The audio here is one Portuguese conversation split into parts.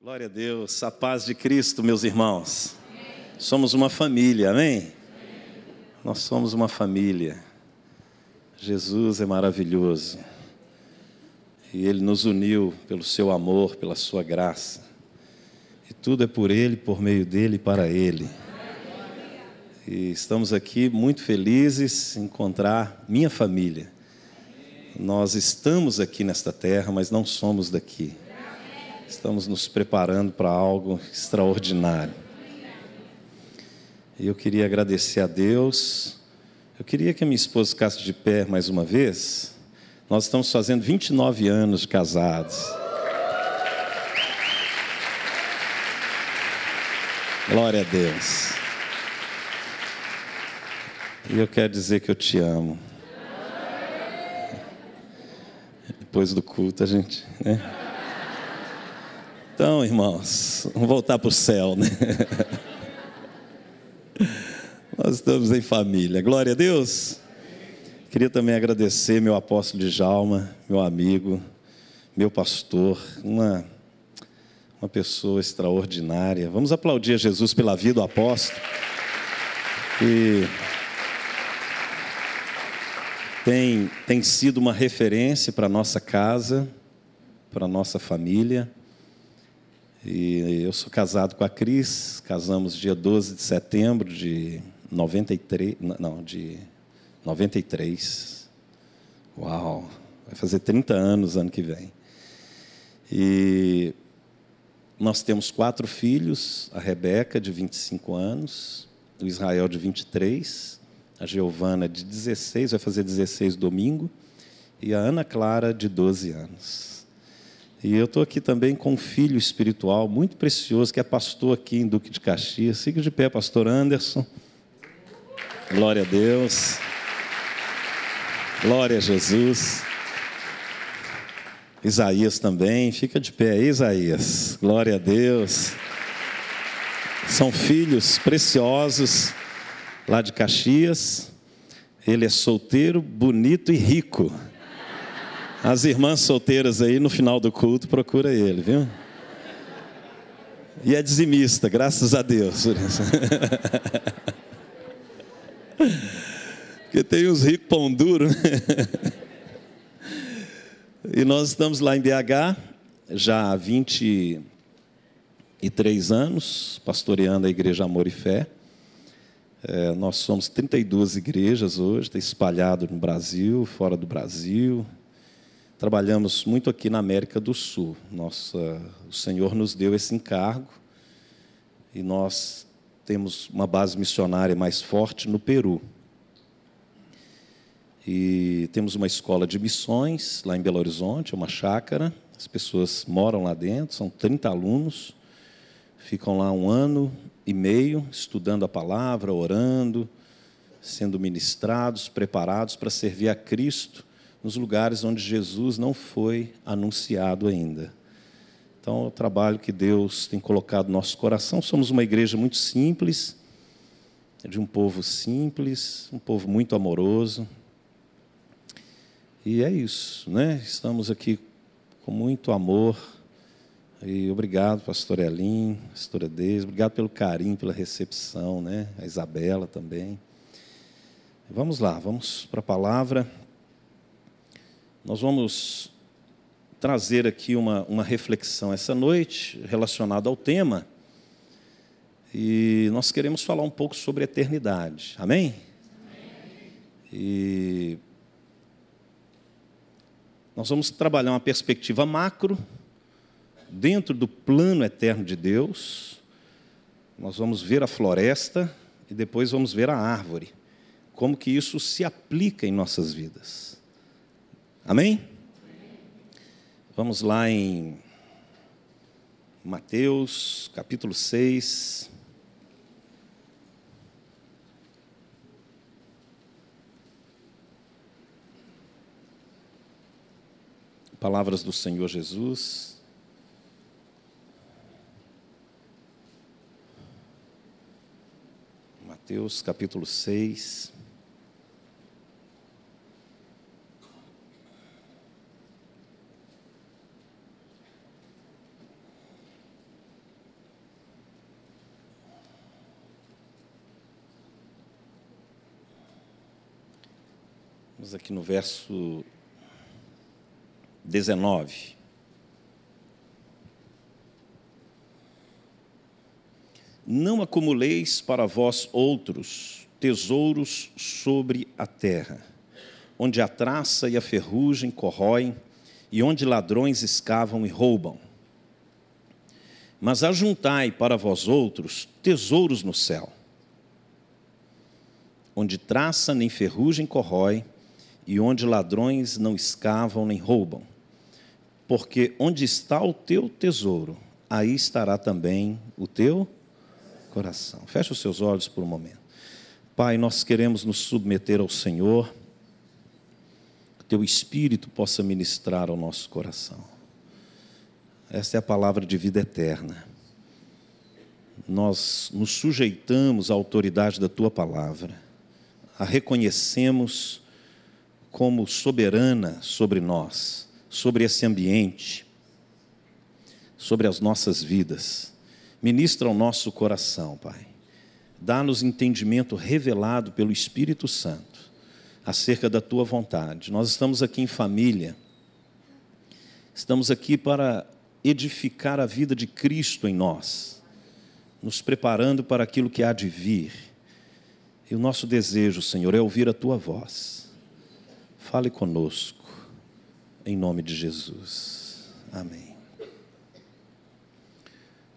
Glória a Deus, a paz de Cristo, meus irmãos. Somos uma família, amém? Nós somos uma família. Jesus é maravilhoso. E Ele nos uniu pelo seu amor, pela sua graça. E tudo é por Ele, por meio dele e para Ele. E estamos aqui muito felizes em encontrar minha família. Nós estamos aqui nesta terra, mas não somos daqui. Estamos nos preparando para algo extraordinário. E eu queria agradecer a Deus. Eu queria que a minha esposa ficasse de pé mais uma vez. Nós estamos fazendo 29 anos de casados. Glória a Deus. E eu quero dizer que eu te amo. Depois do culto, a gente. Né? Então, irmãos, vamos voltar para o céu, né? Nós estamos em família. Glória a Deus. Queria também agradecer meu apóstolo de Jalma, meu amigo, meu pastor, uma, uma pessoa extraordinária. Vamos aplaudir a Jesus pela vida do apóstolo. E tem, tem sido uma referência para a nossa casa, para a nossa família. E eu sou casado com a Cris, casamos dia 12 de setembro de 93, não, de 93. Uau, vai fazer 30 anos ano que vem. E nós temos quatro filhos, a Rebeca, de 25 anos, o Israel, de 23, a Giovana, de 16, vai fazer 16 domingo, e a Ana Clara, de 12 anos. E eu estou aqui também com um filho espiritual muito precioso, que é pastor aqui em Duque de Caxias. Siga de pé, pastor Anderson. Glória a Deus. Glória a Jesus. Isaías também, fica de pé, Isaías. Glória a Deus. São filhos preciosos lá de Caxias. Ele é solteiro, bonito e rico. As irmãs solteiras aí no final do culto, procura ele, viu? E é dizimista, graças a Deus. Porque tem uns ricos pão duro. Né? E nós estamos lá em BH, já há 23 anos, pastoreando a Igreja Amor e Fé. É, nós somos 32 igrejas hoje, está espalhado no Brasil, fora do Brasil, Trabalhamos muito aqui na América do Sul. Nossa, o Senhor nos deu esse encargo e nós temos uma base missionária mais forte no Peru. E temos uma escola de missões lá em Belo Horizonte, uma chácara. As pessoas moram lá dentro, são 30 alunos, ficam lá um ano e meio estudando a palavra, orando, sendo ministrados, preparados para servir a Cristo nos lugares onde Jesus não foi anunciado ainda. Então, é o trabalho que Deus tem colocado no nosso coração. Somos uma igreja muito simples, de um povo simples, um povo muito amoroso. E é isso, né? Estamos aqui com muito amor. E obrigado, pastor Elim, pastora Deise, obrigado pelo carinho, pela recepção, né? A Isabela também. Vamos lá, vamos para a palavra. Nós vamos trazer aqui uma, uma reflexão essa noite relacionada ao tema. E nós queremos falar um pouco sobre eternidade. Amém? Amém? E nós vamos trabalhar uma perspectiva macro, dentro do plano eterno de Deus. Nós vamos ver a floresta e depois vamos ver a árvore. Como que isso se aplica em nossas vidas. Amém? Vamos lá em Mateus, capítulo 6. Palavras do Senhor Jesus. Mateus capítulo 6. Estamos aqui no verso 19. Não acumuleis para vós outros tesouros sobre a terra, onde a traça e a ferrugem corroem, e onde ladrões escavam e roubam. Mas ajuntai para vós outros tesouros no céu, onde traça nem ferrugem corrói, e onde ladrões não escavam nem roubam. Porque onde está o teu tesouro, aí estará também o teu coração. Feche os seus olhos por um momento. Pai, nós queremos nos submeter ao Senhor, que teu Espírito possa ministrar ao nosso coração. Esta é a palavra de vida eterna. Nós nos sujeitamos à autoridade da tua palavra, a reconhecemos como soberana sobre nós, sobre esse ambiente, sobre as nossas vidas. Ministra ao nosso coração, Pai. Dá-nos entendimento revelado pelo Espírito Santo acerca da tua vontade. Nós estamos aqui em família, estamos aqui para edificar a vida de Cristo em nós, nos preparando para aquilo que há de vir. E o nosso desejo, Senhor, é ouvir a tua voz Fale conosco, em nome de Jesus. Amém.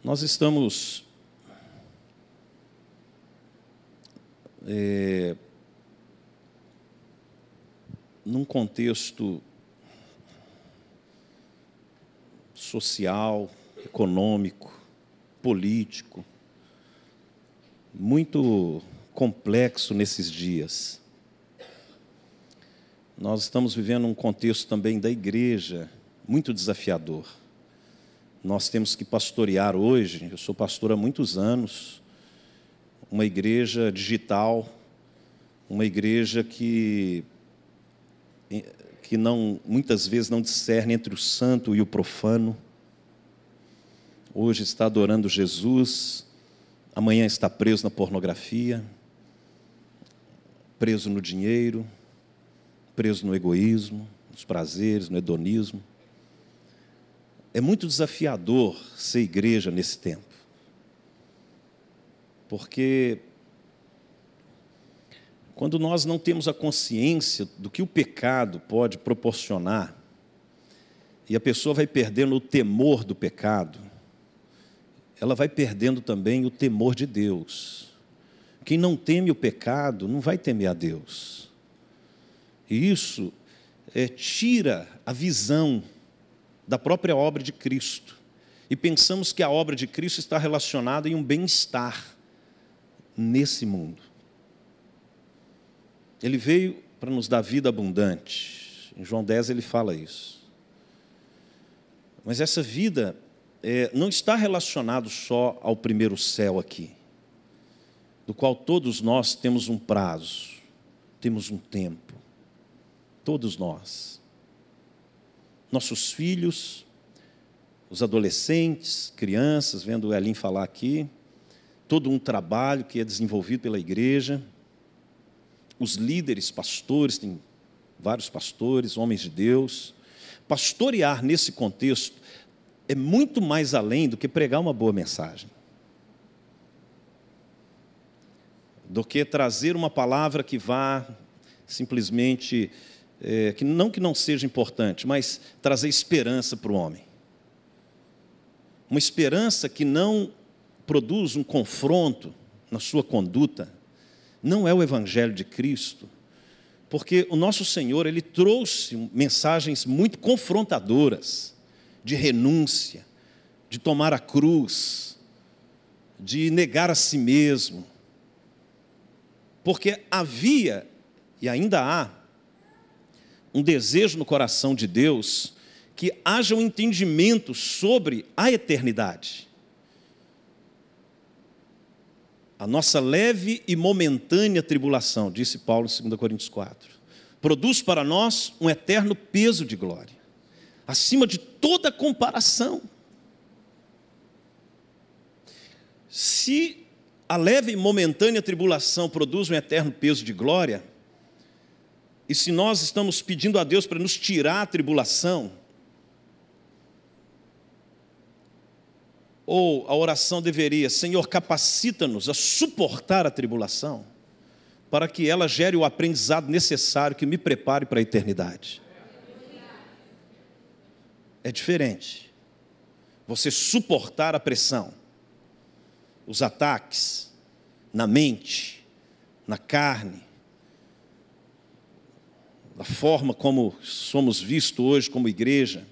Nós estamos é, num contexto social, econômico, político, muito complexo nesses dias. Nós estamos vivendo um contexto também da igreja muito desafiador. Nós temos que pastorear hoje, eu sou pastor há muitos anos, uma igreja digital, uma igreja que, que não, muitas vezes não discerne entre o santo e o profano. Hoje está adorando Jesus, amanhã está preso na pornografia, preso no dinheiro, preso no egoísmo, nos prazeres, no hedonismo. É muito desafiador ser igreja nesse tempo. Porque quando nós não temos a consciência do que o pecado pode proporcionar, e a pessoa vai perdendo o temor do pecado, ela vai perdendo também o temor de Deus. Quem não teme o pecado não vai temer a Deus. E isso é, tira a visão da própria obra de Cristo. E pensamos que a obra de Cristo está relacionada em um bem-estar nesse mundo. Ele veio para nos dar vida abundante. Em João 10 ele fala isso. Mas essa vida é, não está relacionada só ao primeiro céu aqui, do qual todos nós temos um prazo, temos um tempo. Todos nós. Nossos filhos, os adolescentes, crianças, vendo o Elin falar aqui, todo um trabalho que é desenvolvido pela igreja, os líderes, pastores, tem vários pastores, homens de Deus. Pastorear nesse contexto é muito mais além do que pregar uma boa mensagem. Do que trazer uma palavra que vá simplesmente é, que não que não seja importante, mas trazer esperança para o homem. Uma esperança que não produz um confronto na sua conduta, não é o evangelho de Cristo, porque o nosso Senhor, ele trouxe mensagens muito confrontadoras de renúncia, de tomar a cruz, de negar a si mesmo. Porque havia e ainda há um desejo no coração de Deus que haja um entendimento sobre a eternidade. A nossa leve e momentânea tribulação, disse Paulo em 2 Coríntios 4, produz para nós um eterno peso de glória, acima de toda comparação. Se a leve e momentânea tribulação produz um eterno peso de glória, e se nós estamos pedindo a Deus para nos tirar a tribulação, ou a oração deveria, Senhor, capacita-nos a suportar a tribulação, para que ela gere o aprendizado necessário que me prepare para a eternidade. É diferente. Você suportar a pressão, os ataques na mente, na carne, da forma como somos vistos hoje como igreja,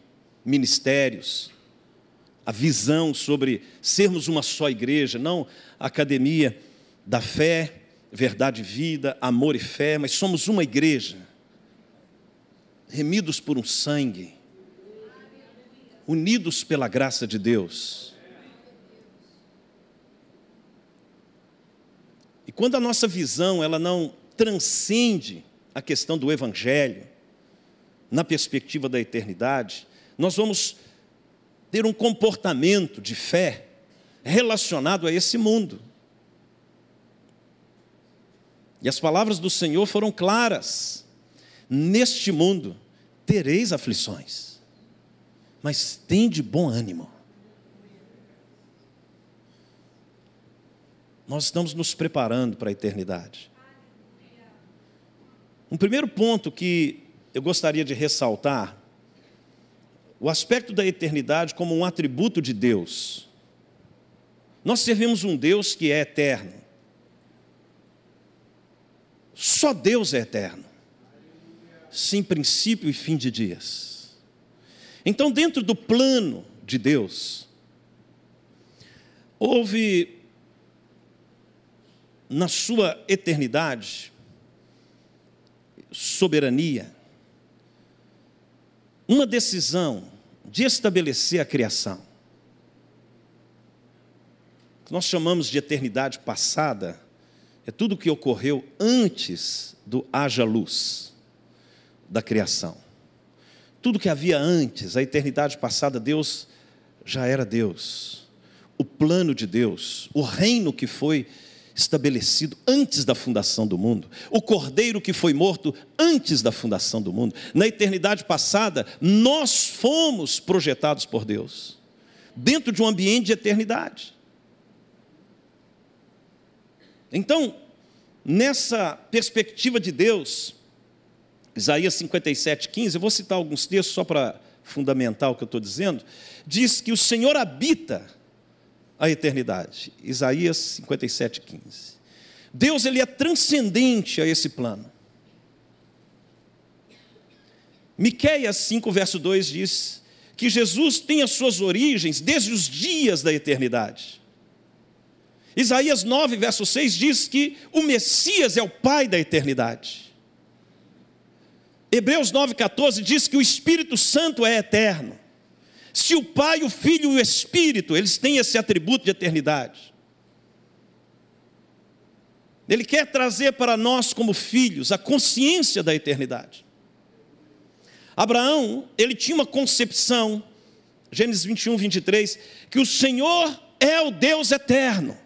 ministérios, a visão sobre sermos uma só igreja, não a academia da fé, verdade e vida, amor e fé, mas somos uma igreja, remidos por um sangue, unidos pela graça de Deus. E quando a nossa visão ela não transcende a questão do evangelho na perspectiva da eternidade, nós vamos ter um comportamento de fé relacionado a esse mundo. E as palavras do Senhor foram claras: neste mundo tereis aflições, mas tem de bom ânimo. Nós estamos nos preparando para a eternidade. Um primeiro ponto que eu gostaria de ressaltar o aspecto da eternidade como um atributo de Deus. Nós servimos um Deus que é eterno. Só Deus é eterno, sem princípio e fim de dias. Então, dentro do plano de Deus, houve na sua eternidade, soberania, uma decisão de estabelecer a criação. que nós chamamos de eternidade passada é tudo o que ocorreu antes do haja luz da criação. Tudo que havia antes, a eternidade passada, Deus já era Deus. O plano de Deus, o reino que foi estabelecido antes da fundação do mundo, o cordeiro que foi morto antes da fundação do mundo. Na eternidade passada, nós fomos projetados por Deus, dentro de um ambiente de eternidade. Então, nessa perspectiva de Deus, Isaías 57, 15, eu vou citar alguns textos só para fundamentar o que eu estou dizendo, diz que o Senhor habita a eternidade. Isaías 57, 15. Deus ele é transcendente a esse plano. Miqueias 5, verso 2 diz que Jesus tem as suas origens desde os dias da eternidade. Isaías 9, verso 6 diz que o Messias é o Pai da eternidade. Hebreus 9,14 diz que o Espírito Santo é eterno. Se o Pai, o Filho e o Espírito, eles têm esse atributo de eternidade. Ele quer trazer para nós, como filhos, a consciência da eternidade. Abraão, ele tinha uma concepção, Gênesis 21, 23, que o Senhor é o Deus eterno.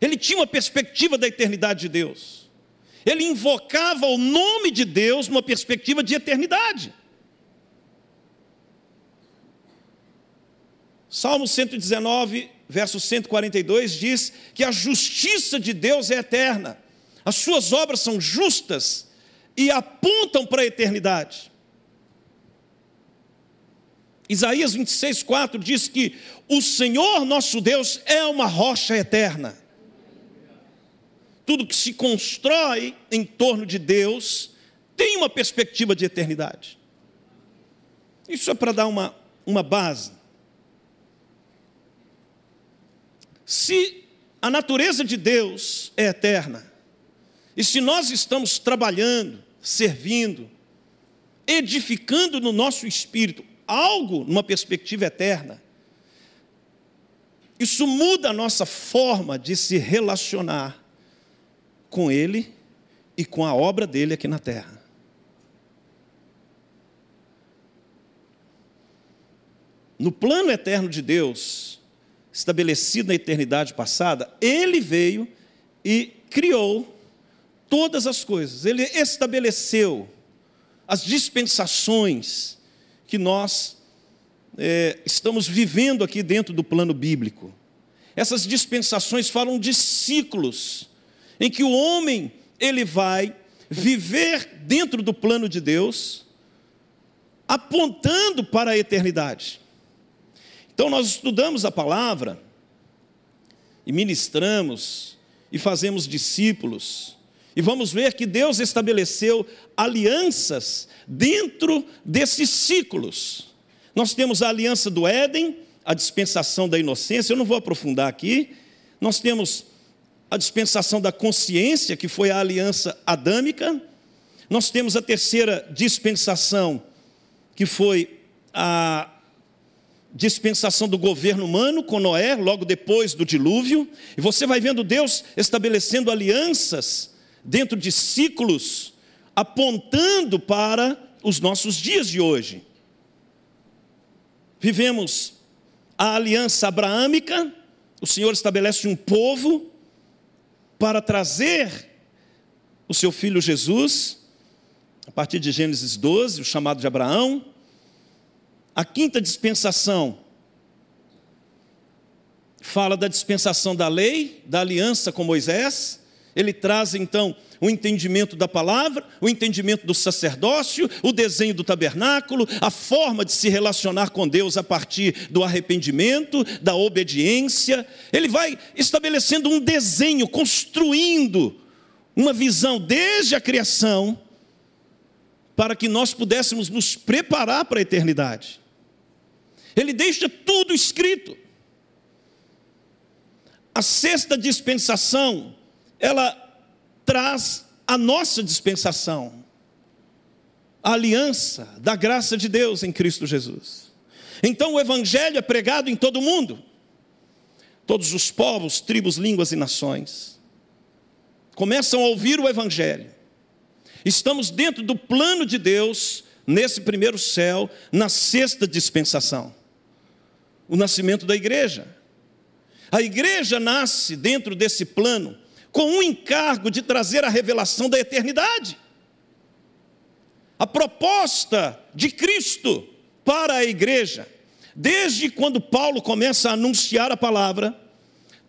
Ele tinha uma perspectiva da eternidade de Deus. Ele invocava o nome de Deus numa perspectiva de eternidade. Salmo 119, verso 142 diz que a justiça de Deus é eterna, as suas obras são justas e apontam para a eternidade. Isaías 26, 4 diz que o Senhor nosso Deus é uma rocha eterna. Tudo que se constrói em torno de Deus tem uma perspectiva de eternidade. Isso é para dar uma, uma base. Se a natureza de Deus é eterna, e se nós estamos trabalhando, servindo, edificando no nosso espírito algo numa perspectiva eterna, isso muda a nossa forma de se relacionar com Ele e com a obra dele aqui na terra. No plano eterno de Deus, estabelecido na eternidade passada, ele veio e criou todas as coisas. Ele estabeleceu as dispensações que nós é, estamos vivendo aqui dentro do plano bíblico. Essas dispensações falam de ciclos em que o homem ele vai viver dentro do plano de Deus, apontando para a eternidade. Então nós estudamos a palavra e ministramos e fazemos discípulos. E vamos ver que Deus estabeleceu alianças dentro desses ciclos. Nós temos a aliança do Éden, a dispensação da inocência, eu não vou aprofundar aqui. Nós temos a dispensação da consciência, que foi a aliança adâmica. Nós temos a terceira dispensação, que foi a dispensação do governo humano com Noé, logo depois do dilúvio. E você vai vendo Deus estabelecendo alianças dentro de ciclos, apontando para os nossos dias de hoje. Vivemos a aliança abraâmica, o Senhor estabelece um povo para trazer o seu filho Jesus, a partir de Gênesis 12, o chamado de Abraão. A quinta dispensação fala da dispensação da lei, da aliança com Moisés. Ele traz então o entendimento da palavra, o entendimento do sacerdócio, o desenho do tabernáculo, a forma de se relacionar com Deus a partir do arrependimento, da obediência. Ele vai estabelecendo um desenho, construindo uma visão desde a criação, para que nós pudéssemos nos preparar para a eternidade. Ele deixa tudo escrito. A sexta dispensação, ela traz a nossa dispensação, a aliança da graça de Deus em Cristo Jesus. Então o Evangelho é pregado em todo o mundo, todos os povos, tribos, línguas e nações começam a ouvir o Evangelho. Estamos dentro do plano de Deus nesse primeiro céu, na sexta dispensação o nascimento da igreja. A igreja nasce dentro desse plano com um encargo de trazer a revelação da eternidade. A proposta de Cristo para a igreja, desde quando Paulo começa a anunciar a palavra,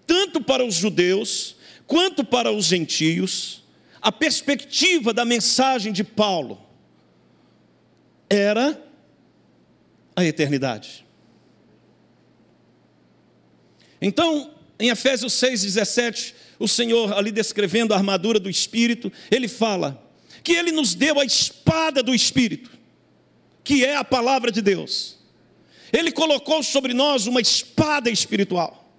tanto para os judeus quanto para os gentios, a perspectiva da mensagem de Paulo era a eternidade. Então, em Efésios 6,17, o Senhor, ali descrevendo a armadura do Espírito, ele fala que ele nos deu a espada do Espírito, que é a palavra de Deus. Ele colocou sobre nós uma espada espiritual.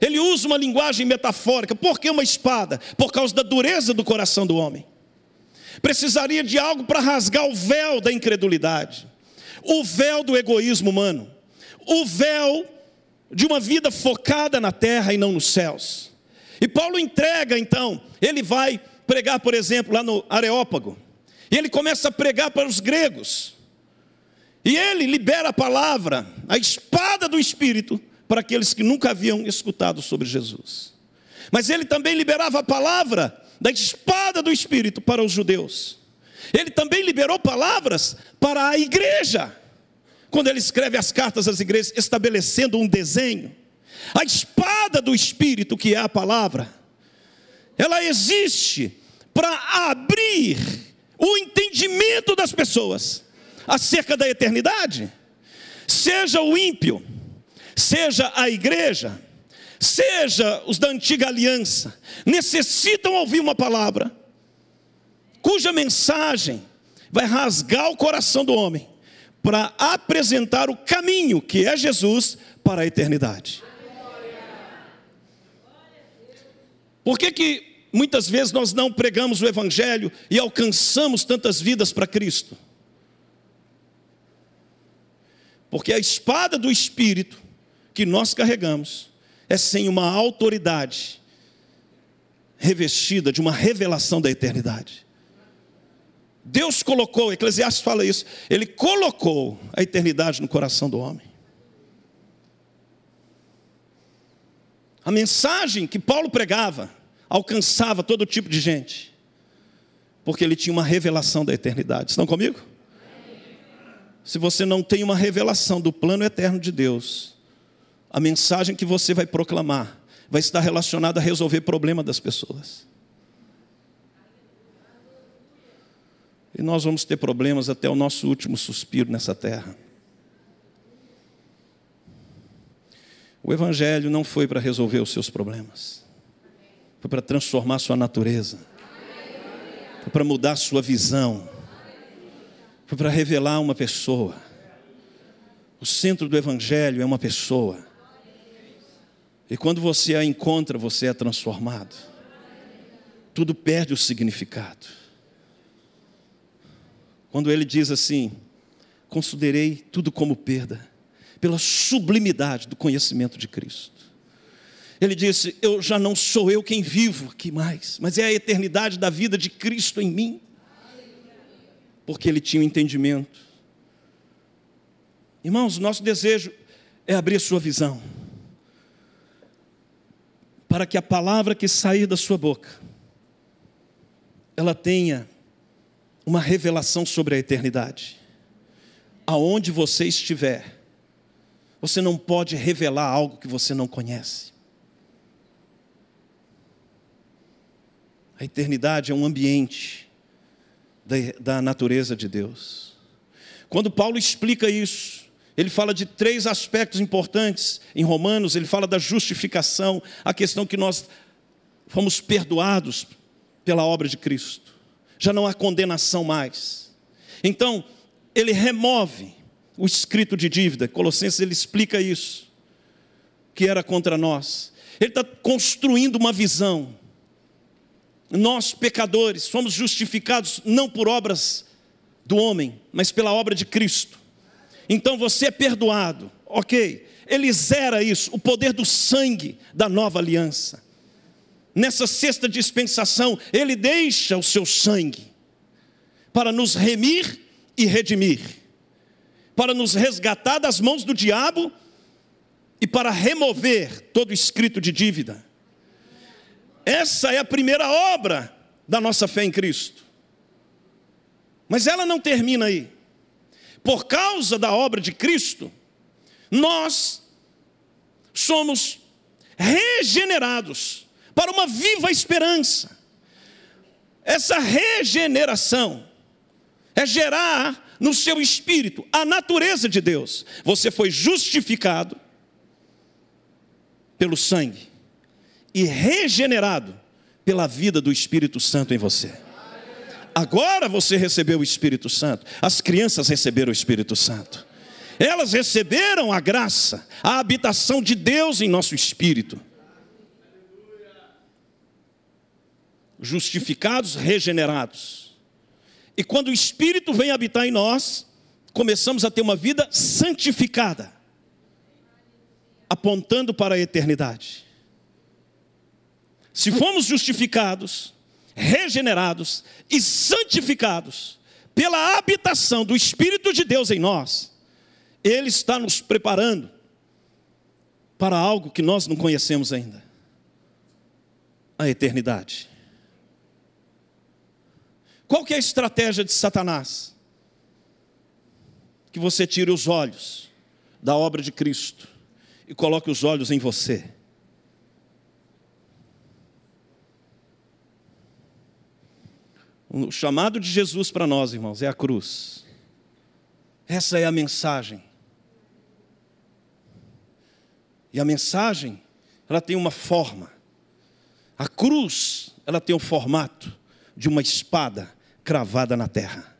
Ele usa uma linguagem metafórica. Por que uma espada? Por causa da dureza do coração do homem. Precisaria de algo para rasgar o véu da incredulidade, o véu do egoísmo humano, o véu de uma vida focada na terra e não nos céus. E Paulo entrega então, ele vai pregar, por exemplo, lá no Areópago, e ele começa a pregar para os gregos, e ele libera a palavra, a espada do Espírito, para aqueles que nunca haviam escutado sobre Jesus. Mas ele também liberava a palavra da espada do Espírito para os judeus. Ele também liberou palavras para a igreja quando ele escreve as cartas às igrejas, estabelecendo um desenho. A espada do Espírito, que é a palavra, ela existe para abrir o entendimento das pessoas acerca da eternidade. Seja o ímpio, seja a igreja, seja os da antiga aliança, necessitam ouvir uma palavra cuja mensagem vai rasgar o coração do homem para apresentar o caminho, que é Jesus, para a eternidade. Por que, que muitas vezes nós não pregamos o Evangelho e alcançamos tantas vidas para Cristo? Porque a espada do Espírito que nós carregamos é sem uma autoridade revestida de uma revelação da eternidade. Deus colocou, Eclesiastes fala isso, ele colocou a eternidade no coração do homem. A mensagem que Paulo pregava alcançava todo tipo de gente, porque ele tinha uma revelação da eternidade. Estão comigo? se você não tem uma revelação do plano eterno de Deus, a mensagem que você vai proclamar vai estar relacionada a resolver problema das pessoas. E nós vamos ter problemas até o nosso último suspiro nessa terra. O Evangelho não foi para resolver os seus problemas, foi para transformar sua natureza, foi para mudar sua visão, foi para revelar uma pessoa. O centro do Evangelho é uma pessoa. E quando você a encontra, você é transformado. Tudo perde o significado. Quando ele diz assim: Considerei tudo como perda, pela sublimidade do conhecimento de Cristo. Ele disse: Eu já não sou eu quem vivo aqui mais, mas é a eternidade da vida de Cristo em mim. Porque ele tinha um entendimento. Irmãos, nosso desejo é abrir a sua visão para que a palavra que sair da sua boca ela tenha uma revelação sobre a eternidade. Aonde você estiver, você não pode revelar algo que você não conhece. A eternidade é um ambiente da, natureza de Deus. Quando Paulo explica isso, ele fala de três aspectos importantes em Romanos, ele fala da justificação, a questão que nós fomos perdoados pela obra de Cristo. Já não há condenação mais. Então, ele remove o escrito de dívida. Colossenses ele explica isso, que era contra nós. Ele está construindo uma visão. Nós, pecadores, somos justificados não por obras do homem, mas pela obra de Cristo. Então você é perdoado, ok. Ele zera isso, o poder do sangue da nova aliança. Nessa sexta dispensação, ele deixa o seu sangue para nos remir e redimir, para nos resgatar das mãos do diabo e para remover todo escrito de dívida. Essa é a primeira obra da nossa fé em Cristo. Mas ela não termina aí por causa da obra de Cristo, nós somos regenerados para uma viva esperança. Essa regeneração é gerar no seu espírito a natureza de Deus. Você foi justificado pelo sangue e regenerado pela vida do Espírito Santo em você. Agora você recebeu o Espírito Santo. As crianças receberam o Espírito Santo. Elas receberam a graça, a habitação de Deus em nosso espírito. Justificados, regenerados. E quando o Espírito vem habitar em nós, começamos a ter uma vida santificada, apontando para a eternidade. Se fomos justificados, regenerados e santificados pela habitação do Espírito de Deus em nós, Ele está nos preparando para algo que nós não conhecemos ainda a eternidade. Qual que é a estratégia de Satanás? Que você tire os olhos da obra de Cristo e coloque os olhos em você. O chamado de Jesus para nós, irmãos, é a cruz. Essa é a mensagem. E a mensagem, ela tem uma forma. A cruz, ela tem o formato de uma espada cravada na terra.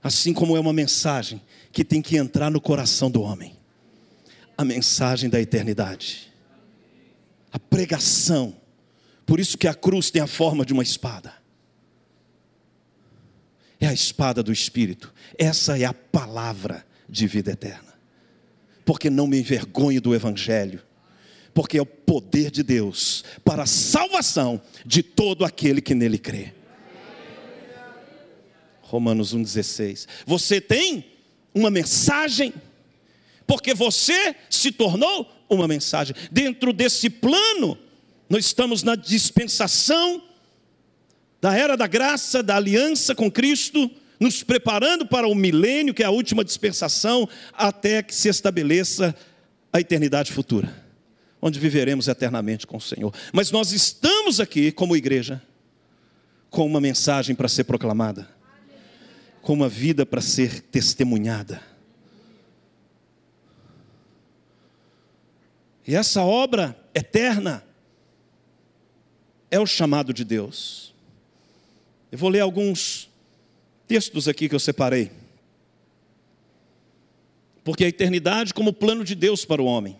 Assim como é uma mensagem que tem que entrar no coração do homem. A mensagem da eternidade. A pregação. Por isso que a cruz tem a forma de uma espada é a espada do Espírito, essa é a palavra de vida eterna. Porque não me envergonhe do Evangelho, porque é o poder de Deus para a salvação de todo aquele que nele crê. Romanos 1,16. Você tem uma mensagem, porque você se tornou uma mensagem. Dentro desse plano, nós estamos na dispensação da era da graça, da aliança com Cristo, nos preparando para o milênio, que é a última dispensação, até que se estabeleça a eternidade futura, onde viveremos eternamente com o Senhor. Mas nós estamos aqui, como igreja, com uma mensagem para ser proclamada, com uma vida para ser testemunhada. E essa obra eterna é o chamado de Deus. Eu vou ler alguns textos aqui que eu separei. Porque a eternidade como plano de Deus para o homem.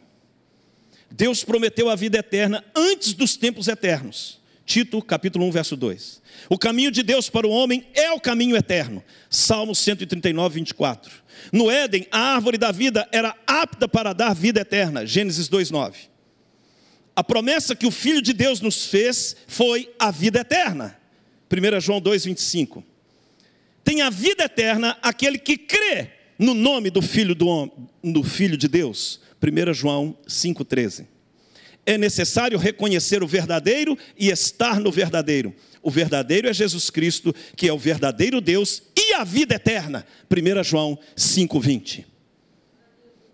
Deus prometeu a vida eterna antes dos tempos eternos. Tito, capítulo 1, verso 2. O caminho de Deus para o homem é o caminho eterno. Salmo 139, 24. No Éden, a árvore da vida era apta para dar vida eterna. Gênesis 2, 9. A promessa que o Filho de Deus nos fez foi a vida eterna. 1 João 2, 25 tem a vida eterna aquele que crê no nome do Filho, do, do filho de Deus. 1 João 5,13. É necessário reconhecer o verdadeiro e estar no verdadeiro. O verdadeiro é Jesus Cristo, que é o verdadeiro Deus e a vida eterna. 1 João 5,20.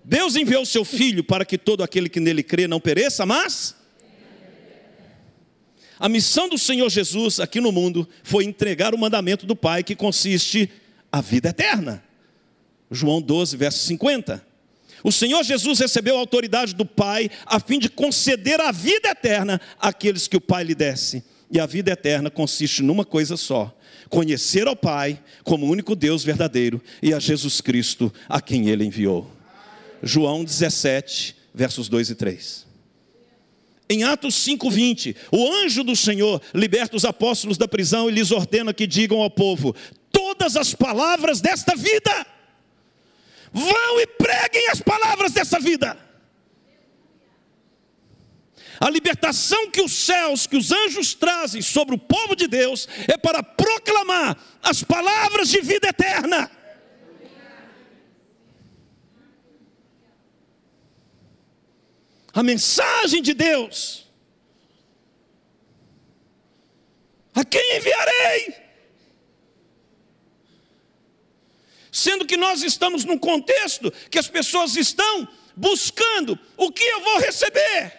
Deus enviou seu Filho para que todo aquele que nele crê não pereça, mas a missão do Senhor Jesus aqui no mundo foi entregar o mandamento do Pai, que consiste a vida eterna. João 12, verso 50. O Senhor Jesus recebeu a autoridade do Pai a fim de conceder a vida eterna àqueles que o Pai lhe desse. E a vida eterna consiste numa coisa só: conhecer ao Pai como único Deus verdadeiro e a Jesus Cristo a quem ele enviou. João 17, versos 2 e 3. Em Atos 5:20, o anjo do Senhor liberta os apóstolos da prisão e lhes ordena que digam ao povo todas as palavras desta vida. Vão e preguem as palavras dessa vida. A libertação que os céus, que os anjos trazem sobre o povo de Deus é para proclamar as palavras de vida eterna. a mensagem de Deus. A quem enviarei? Sendo que nós estamos num contexto que as pessoas estão buscando o que eu vou receber.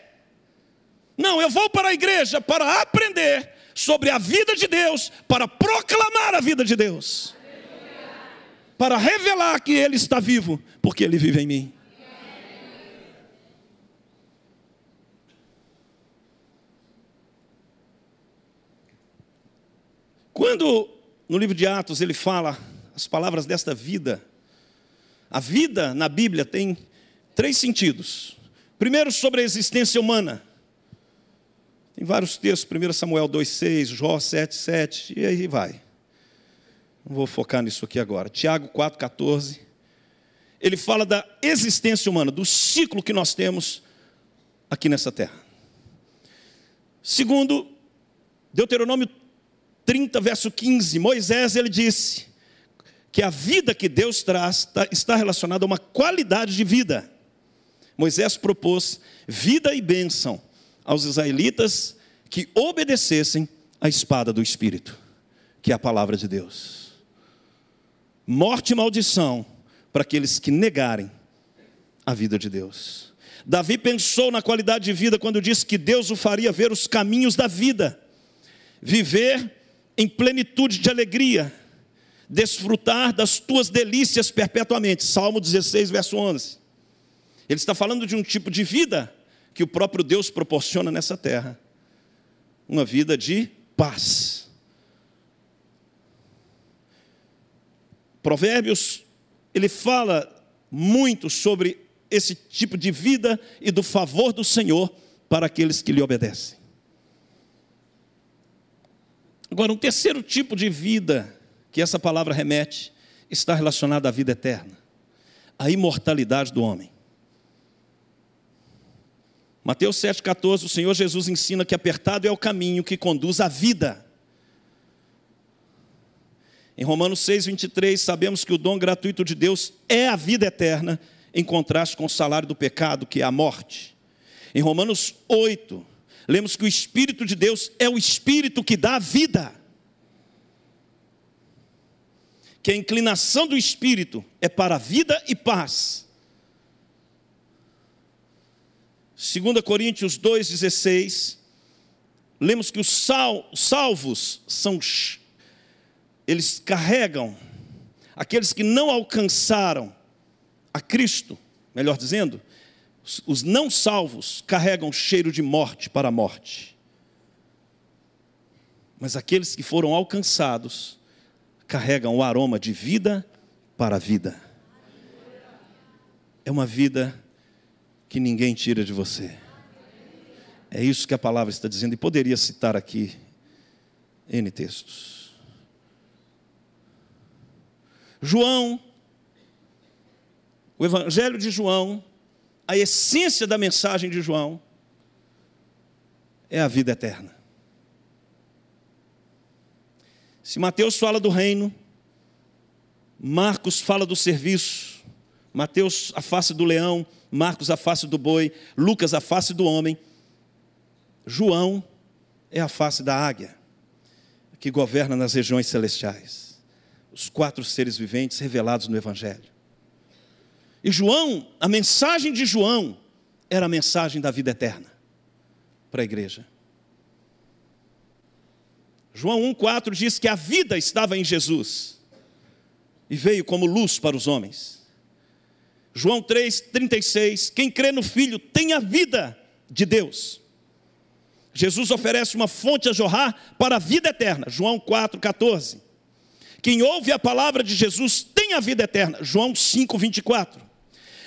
Não, eu vou para a igreja para aprender sobre a vida de Deus, para proclamar a vida de Deus, para revelar que Ele está vivo, porque Ele vive em mim. Quando no livro de Atos ele fala as palavras desta vida, a vida na Bíblia tem três sentidos. Primeiro, sobre a existência humana. Tem vários textos, 1 Samuel 2,6, Jó 7,7, e aí vai. Não vou focar nisso aqui agora. Tiago 4,14. Ele fala da existência humana, do ciclo que nós temos aqui nessa terra. Segundo, Deuteronômio 30, verso 15, Moisés ele disse que a vida que Deus traz tá, está relacionada a uma qualidade de vida. Moisés propôs vida e bênção aos israelitas que obedecessem a espada do Espírito, que é a palavra de Deus. Morte e maldição para aqueles que negarem a vida de Deus. Davi pensou na qualidade de vida quando disse que Deus o faria ver os caminhos da vida, viver em plenitude de alegria, desfrutar das tuas delícias perpetuamente. Salmo 16, verso 11. Ele está falando de um tipo de vida que o próprio Deus proporciona nessa terra. Uma vida de paz. Provérbios, ele fala muito sobre esse tipo de vida e do favor do Senhor para aqueles que lhe obedecem. Agora, um terceiro tipo de vida que essa palavra remete está relacionado à vida eterna, à imortalidade do homem. Mateus 7,14, o Senhor Jesus ensina que apertado é o caminho que conduz à vida. Em Romanos 6,23, sabemos que o dom gratuito de Deus é a vida eterna, em contraste com o salário do pecado, que é a morte. Em Romanos 8, lemos que o Espírito de Deus é o Espírito que dá vida. Que a inclinação do espírito é para vida e paz. 2 Coríntios 2,16, lemos que os sal, salvos são, eles carregam aqueles que não alcançaram a Cristo, melhor dizendo, os não salvos carregam cheiro de morte para a morte. Mas aqueles que foram alcançados carregam o aroma de vida para a vida. É uma vida que ninguém tira de você. É isso que a palavra está dizendo, e poderia citar aqui N textos. João, o Evangelho de João, a essência da mensagem de João é a vida eterna. Se Mateus fala do reino, Marcos fala do serviço, Mateus a face do leão, Marcos a face do boi, Lucas a face do homem, João é a face da águia, que governa nas regiões celestiais. Os quatro seres viventes revelados no Evangelho. E João, a mensagem de João era a mensagem da vida eterna para a igreja. João 1,4 diz que a vida estava em Jesus e veio como luz para os homens. João 3,36: quem crê no Filho tem a vida de Deus. Jesus oferece uma fonte a jorrar para a vida eterna. João 4,14. Quem ouve a palavra de Jesus tem a vida eterna. João 5,24.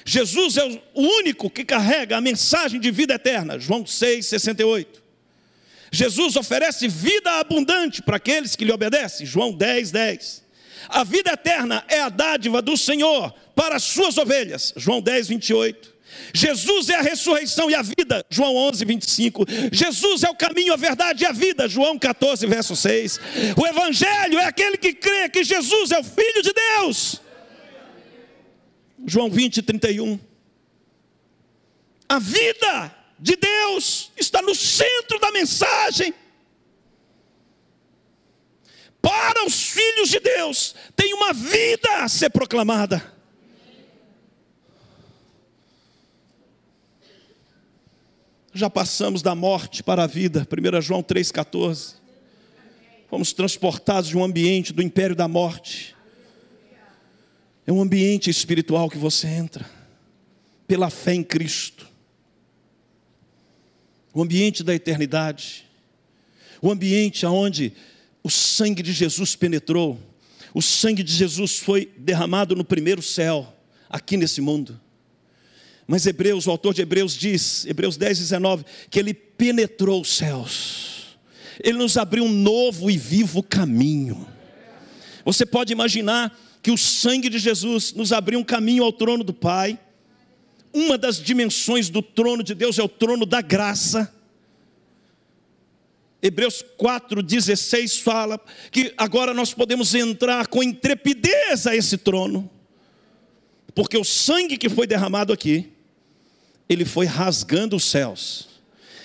Jesus é o único que carrega a mensagem de vida eterna. João 6,68. Jesus oferece vida abundante para aqueles que lhe obedecem. João 10, 10. A vida eterna é a dádiva do Senhor para as suas ovelhas. João 10, 28. Jesus é a ressurreição e a vida, João 11, 25. Jesus é o caminho, a verdade e a vida, João 14, verso 6. O Evangelho é aquele que crê que Jesus é o Filho de Deus. João 20, 31. A vida de Deus está no centro da mensagem. Para os filhos de Deus, tem uma vida a ser proclamada. Já passamos da morte para a vida, 1 João 3,14. Fomos transportados de um ambiente do império da morte é um ambiente espiritual que você entra, pela fé em Cristo. O ambiente da eternidade. O ambiente onde o sangue de Jesus penetrou. O sangue de Jesus foi derramado no primeiro céu, aqui nesse mundo. Mas Hebreus, o autor de Hebreus diz, Hebreus 10, 19, que ele penetrou os céus. Ele nos abriu um novo e vivo caminho. Você pode imaginar que o sangue de Jesus nos abriu um caminho ao trono do Pai. Uma das dimensões do trono de Deus é o trono da graça. Hebreus 4,16 fala que agora nós podemos entrar com intrepidez a esse trono, porque o sangue que foi derramado aqui, ele foi rasgando os céus,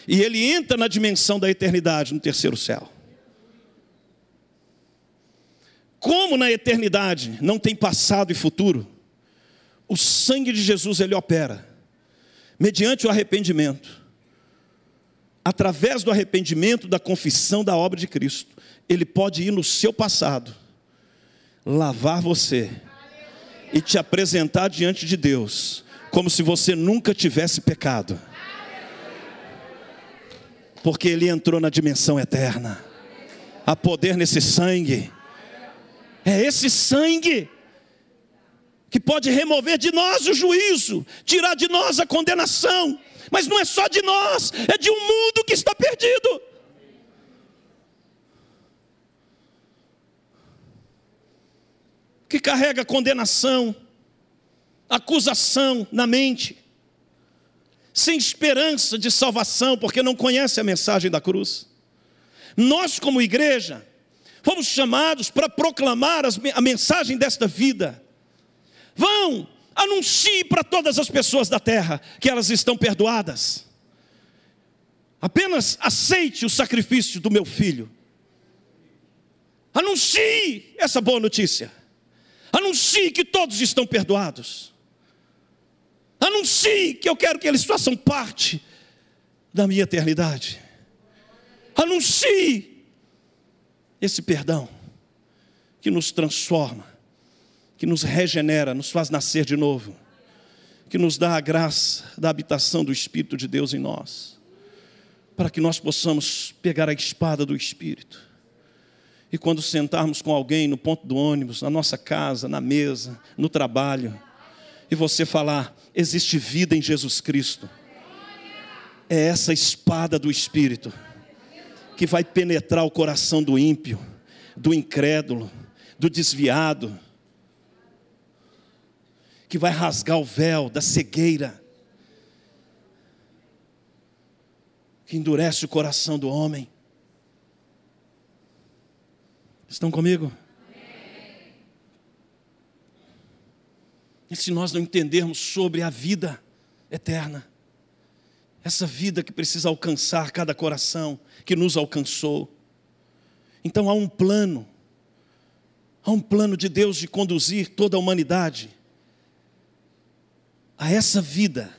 e ele entra na dimensão da eternidade, no terceiro céu. Como na eternidade não tem passado e futuro, o sangue de Jesus ele opera mediante o arrependimento. Através do arrependimento, da confissão da obra de Cristo, ele pode ir no seu passado, lavar você e te apresentar diante de Deus, como se você nunca tivesse pecado. Porque ele entrou na dimensão eterna. Há poder nesse sangue. É esse sangue que pode remover de nós o juízo, tirar de nós a condenação. Mas não é só de nós, é de um mundo que está perdido. Que carrega condenação, acusação na mente, sem esperança de salvação, porque não conhece a mensagem da cruz. Nós, como igreja, Fomos chamados para proclamar a mensagem desta vida. Vão, anuncie para todas as pessoas da terra que elas estão perdoadas. Apenas aceite o sacrifício do meu filho. Anuncie essa boa notícia. Anuncie que todos estão perdoados. Anuncie que eu quero que eles façam parte da minha eternidade. Anuncie esse perdão que nos transforma, que nos regenera, nos faz nascer de novo, que nos dá a graça da habitação do Espírito de Deus em nós, para que nós possamos pegar a espada do Espírito e quando sentarmos com alguém no ponto do ônibus, na nossa casa, na mesa, no trabalho, e você falar: existe vida em Jesus Cristo. É essa espada do Espírito que vai penetrar o coração do ímpio, do incrédulo, do desviado, que vai rasgar o véu da cegueira, que endurece o coração do homem. Estão comigo? E se nós não entendermos sobre a vida eterna, essa vida que precisa alcançar cada coração, que nos alcançou. Então há um plano, há um plano de Deus de conduzir toda a humanidade a essa vida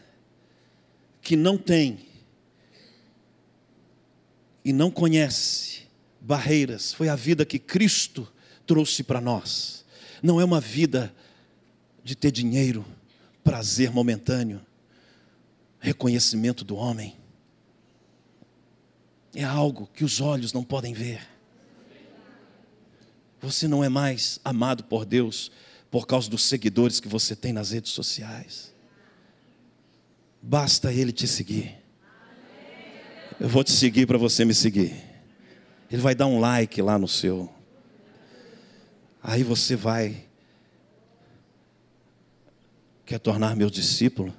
que não tem e não conhece barreiras, foi a vida que Cristo trouxe para nós. Não é uma vida de ter dinheiro, prazer momentâneo, reconhecimento do homem. É algo que os olhos não podem ver. Você não é mais amado por Deus por causa dos seguidores que você tem nas redes sociais. Basta Ele te seguir. Eu vou te seguir para você me seguir. Ele vai dar um like lá no seu. Aí você vai Quer tornar meu discípulo?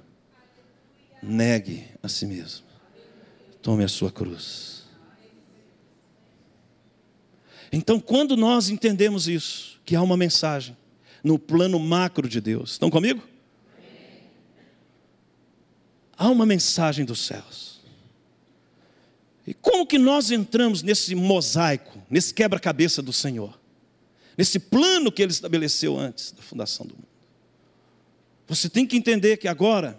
Negue a si mesmo. Tome a sua cruz. Então, quando nós entendemos isso, que há uma mensagem no plano macro de Deus, estão comigo? Há uma mensagem dos céus. E como que nós entramos nesse mosaico, nesse quebra-cabeça do Senhor? Nesse plano que ele estabeleceu antes da fundação do mundo? Você tem que entender que agora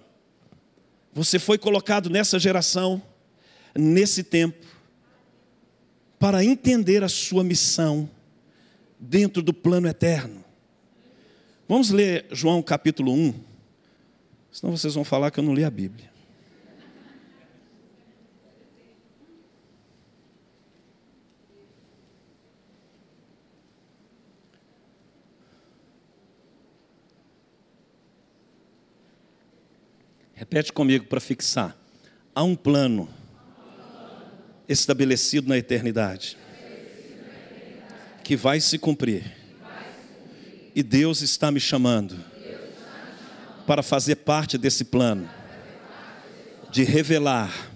você foi colocado nessa geração, nesse tempo, para entender a sua missão dentro do plano eterno. Vamos ler João capítulo 1, senão vocês vão falar que eu não li a Bíblia. Repete comigo para fixar. Há um plano estabelecido na eternidade que vai se cumprir. E Deus está me chamando para fazer parte desse plano de revelar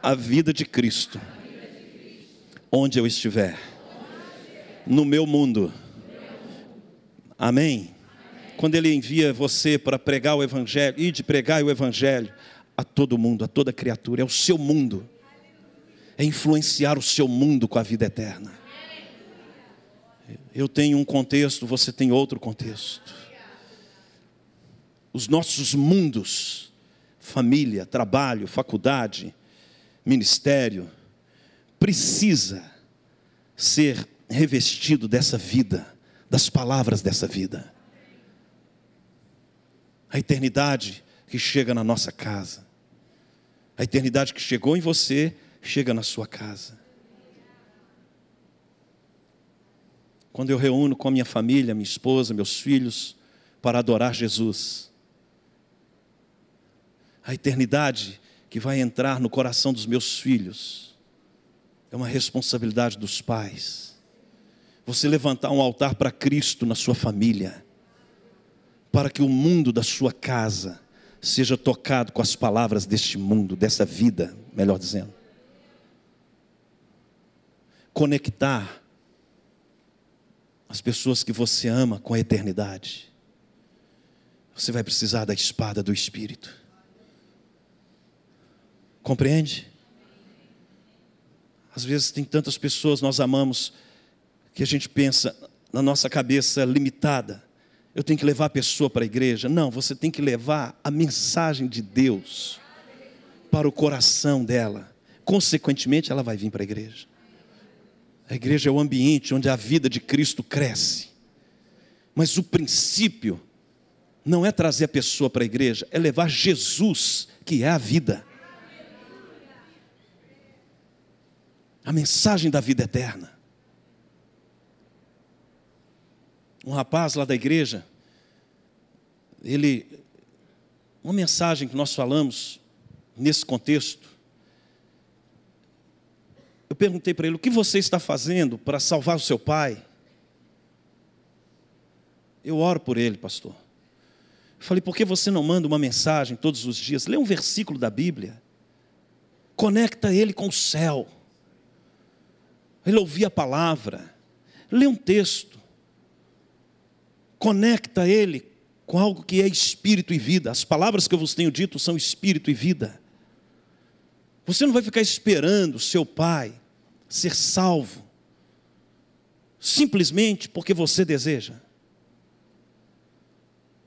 a vida de Cristo onde eu estiver, no meu mundo. Amém quando ele envia você para pregar o Evangelho, e de pregar o Evangelho a todo mundo, a toda criatura, é o seu mundo, é influenciar o seu mundo com a vida eterna. Eu tenho um contexto, você tem outro contexto. Os nossos mundos, família, trabalho, faculdade, ministério, precisa ser revestido dessa vida, das palavras dessa vida a eternidade que chega na nossa casa, a eternidade que chegou em você, chega na sua casa. Quando eu reúno com a minha família, minha esposa, meus filhos, para adorar Jesus, a eternidade que vai entrar no coração dos meus filhos, é uma responsabilidade dos pais. Você levantar um altar para Cristo na sua família, para que o mundo da sua casa seja tocado com as palavras deste mundo, dessa vida, melhor dizendo. Conectar as pessoas que você ama com a eternidade. Você vai precisar da espada do Espírito. Compreende? Às vezes tem tantas pessoas nós amamos que a gente pensa na nossa cabeça limitada eu tenho que levar a pessoa para a igreja. Não, você tem que levar a mensagem de Deus para o coração dela. Consequentemente, ela vai vir para a igreja. A igreja é o ambiente onde a vida de Cristo cresce. Mas o princípio não é trazer a pessoa para a igreja, é levar Jesus, que é a vida. A mensagem da vida eterna. Um rapaz lá da igreja, ele, uma mensagem que nós falamos nesse contexto, eu perguntei para ele: o que você está fazendo para salvar o seu pai? Eu oro por ele, pastor. Falei: por que você não manda uma mensagem todos os dias? Lê um versículo da Bíblia, conecta ele com o céu. Ele ouvia a palavra, lê um texto, conecta ele com algo que é espírito e vida. As palavras que eu vos tenho dito são espírito e vida. Você não vai ficar esperando seu pai ser salvo, simplesmente porque você deseja.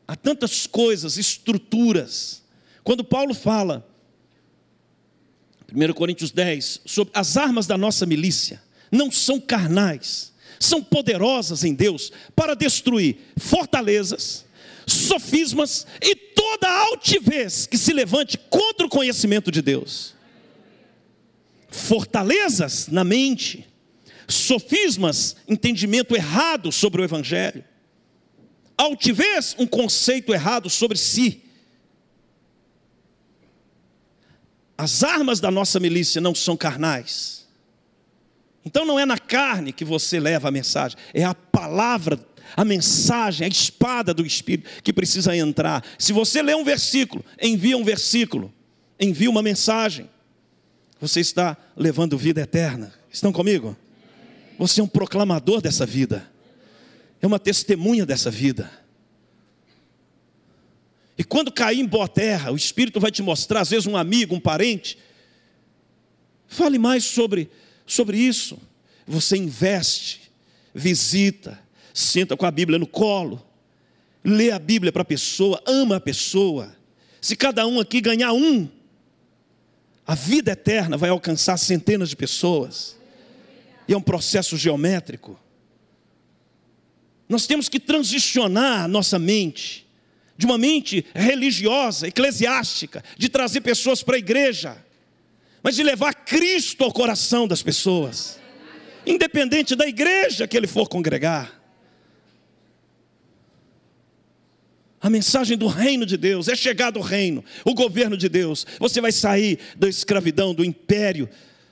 Há tantas coisas, estruturas. Quando Paulo fala, 1 Coríntios 10, sobre as armas da nossa milícia, não são carnais, são poderosas em Deus para destruir fortalezas, sofismas e toda altivez que se levante contra o conhecimento de Deus. Fortalezas na mente, sofismas, entendimento errado sobre o Evangelho, altivez, um conceito errado sobre si. As armas da nossa milícia não são carnais. Então não é na carne que você leva a mensagem, é a palavra a mensagem, a espada do Espírito que precisa entrar. Se você lê um versículo, envia um versículo, envia uma mensagem, você está levando vida eterna. Estão comigo? Você é um proclamador dessa vida, é uma testemunha dessa vida. E quando cair em boa terra, o Espírito vai te mostrar, às vezes um amigo, um parente. Fale mais sobre, sobre isso. Você investe, visita, senta com a Bíblia no colo, lê a Bíblia para a pessoa, ama a pessoa. Se cada um aqui ganhar um, a vida eterna vai alcançar centenas de pessoas. E é um processo geométrico. Nós temos que transicionar nossa mente de uma mente religiosa, eclesiástica, de trazer pessoas para a igreja, mas de levar Cristo ao coração das pessoas, independente da igreja que ele for congregar. A mensagem do reino de Deus, é chegado o reino, o governo de Deus. Você vai sair da escravidão, do império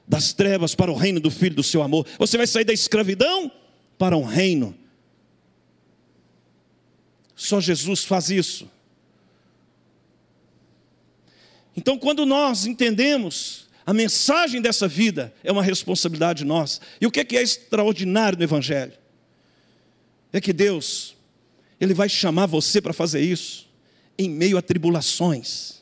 das trevas para o reino do filho do seu amor. Você vai sair da escravidão para um reino. Só Jesus faz isso. Então, quando nós entendemos a mensagem dessa vida, é uma responsabilidade nossa. E o que é, que é extraordinário no Evangelho? É que Deus ele vai chamar você para fazer isso em meio a tribulações,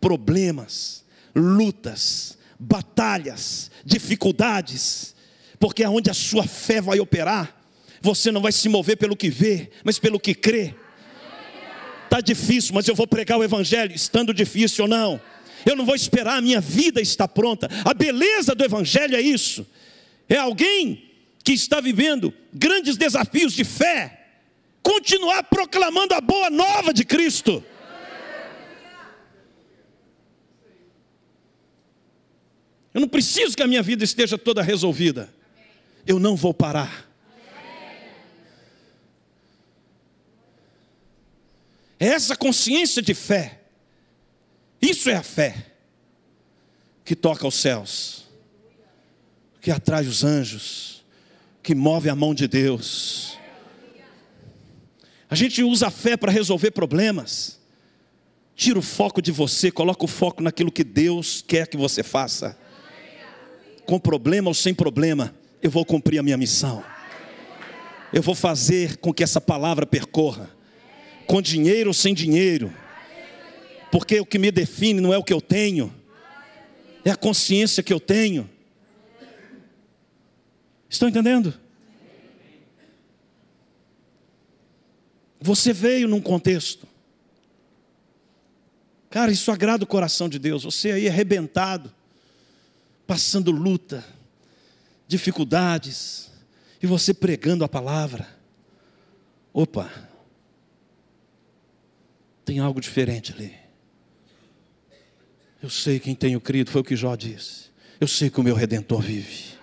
problemas, lutas, batalhas, dificuldades, porque é onde a sua fé vai operar. Você não vai se mover pelo que vê, mas pelo que crê. Está difícil, mas eu vou pregar o Evangelho, estando difícil ou não. Eu não vou esperar a minha vida estar pronta. A beleza do Evangelho é isso. É alguém que está vivendo grandes desafios de fé, continuar proclamando a boa nova de Cristo. Eu não preciso que a minha vida esteja toda resolvida. Eu não vou parar. É essa consciência de fé. Isso é a fé que toca os céus, que atrai os anjos, que move a mão de Deus a gente usa a fé para resolver problemas. Tira o foco de você, coloca o foco naquilo que Deus quer que você faça. Com problema ou sem problema, eu vou cumprir a minha missão. Eu vou fazer com que essa palavra percorra. Com dinheiro ou sem dinheiro. Porque o que me define não é o que eu tenho, é a consciência que eu tenho. Estão entendendo? Você veio num contexto. Cara, isso agrada o coração de Deus. Você aí arrebentado, passando luta, dificuldades, e você pregando a palavra. Opa, tem algo diferente ali. Eu sei quem tenho crido, foi o que Jó disse. Eu sei que o meu redentor vive.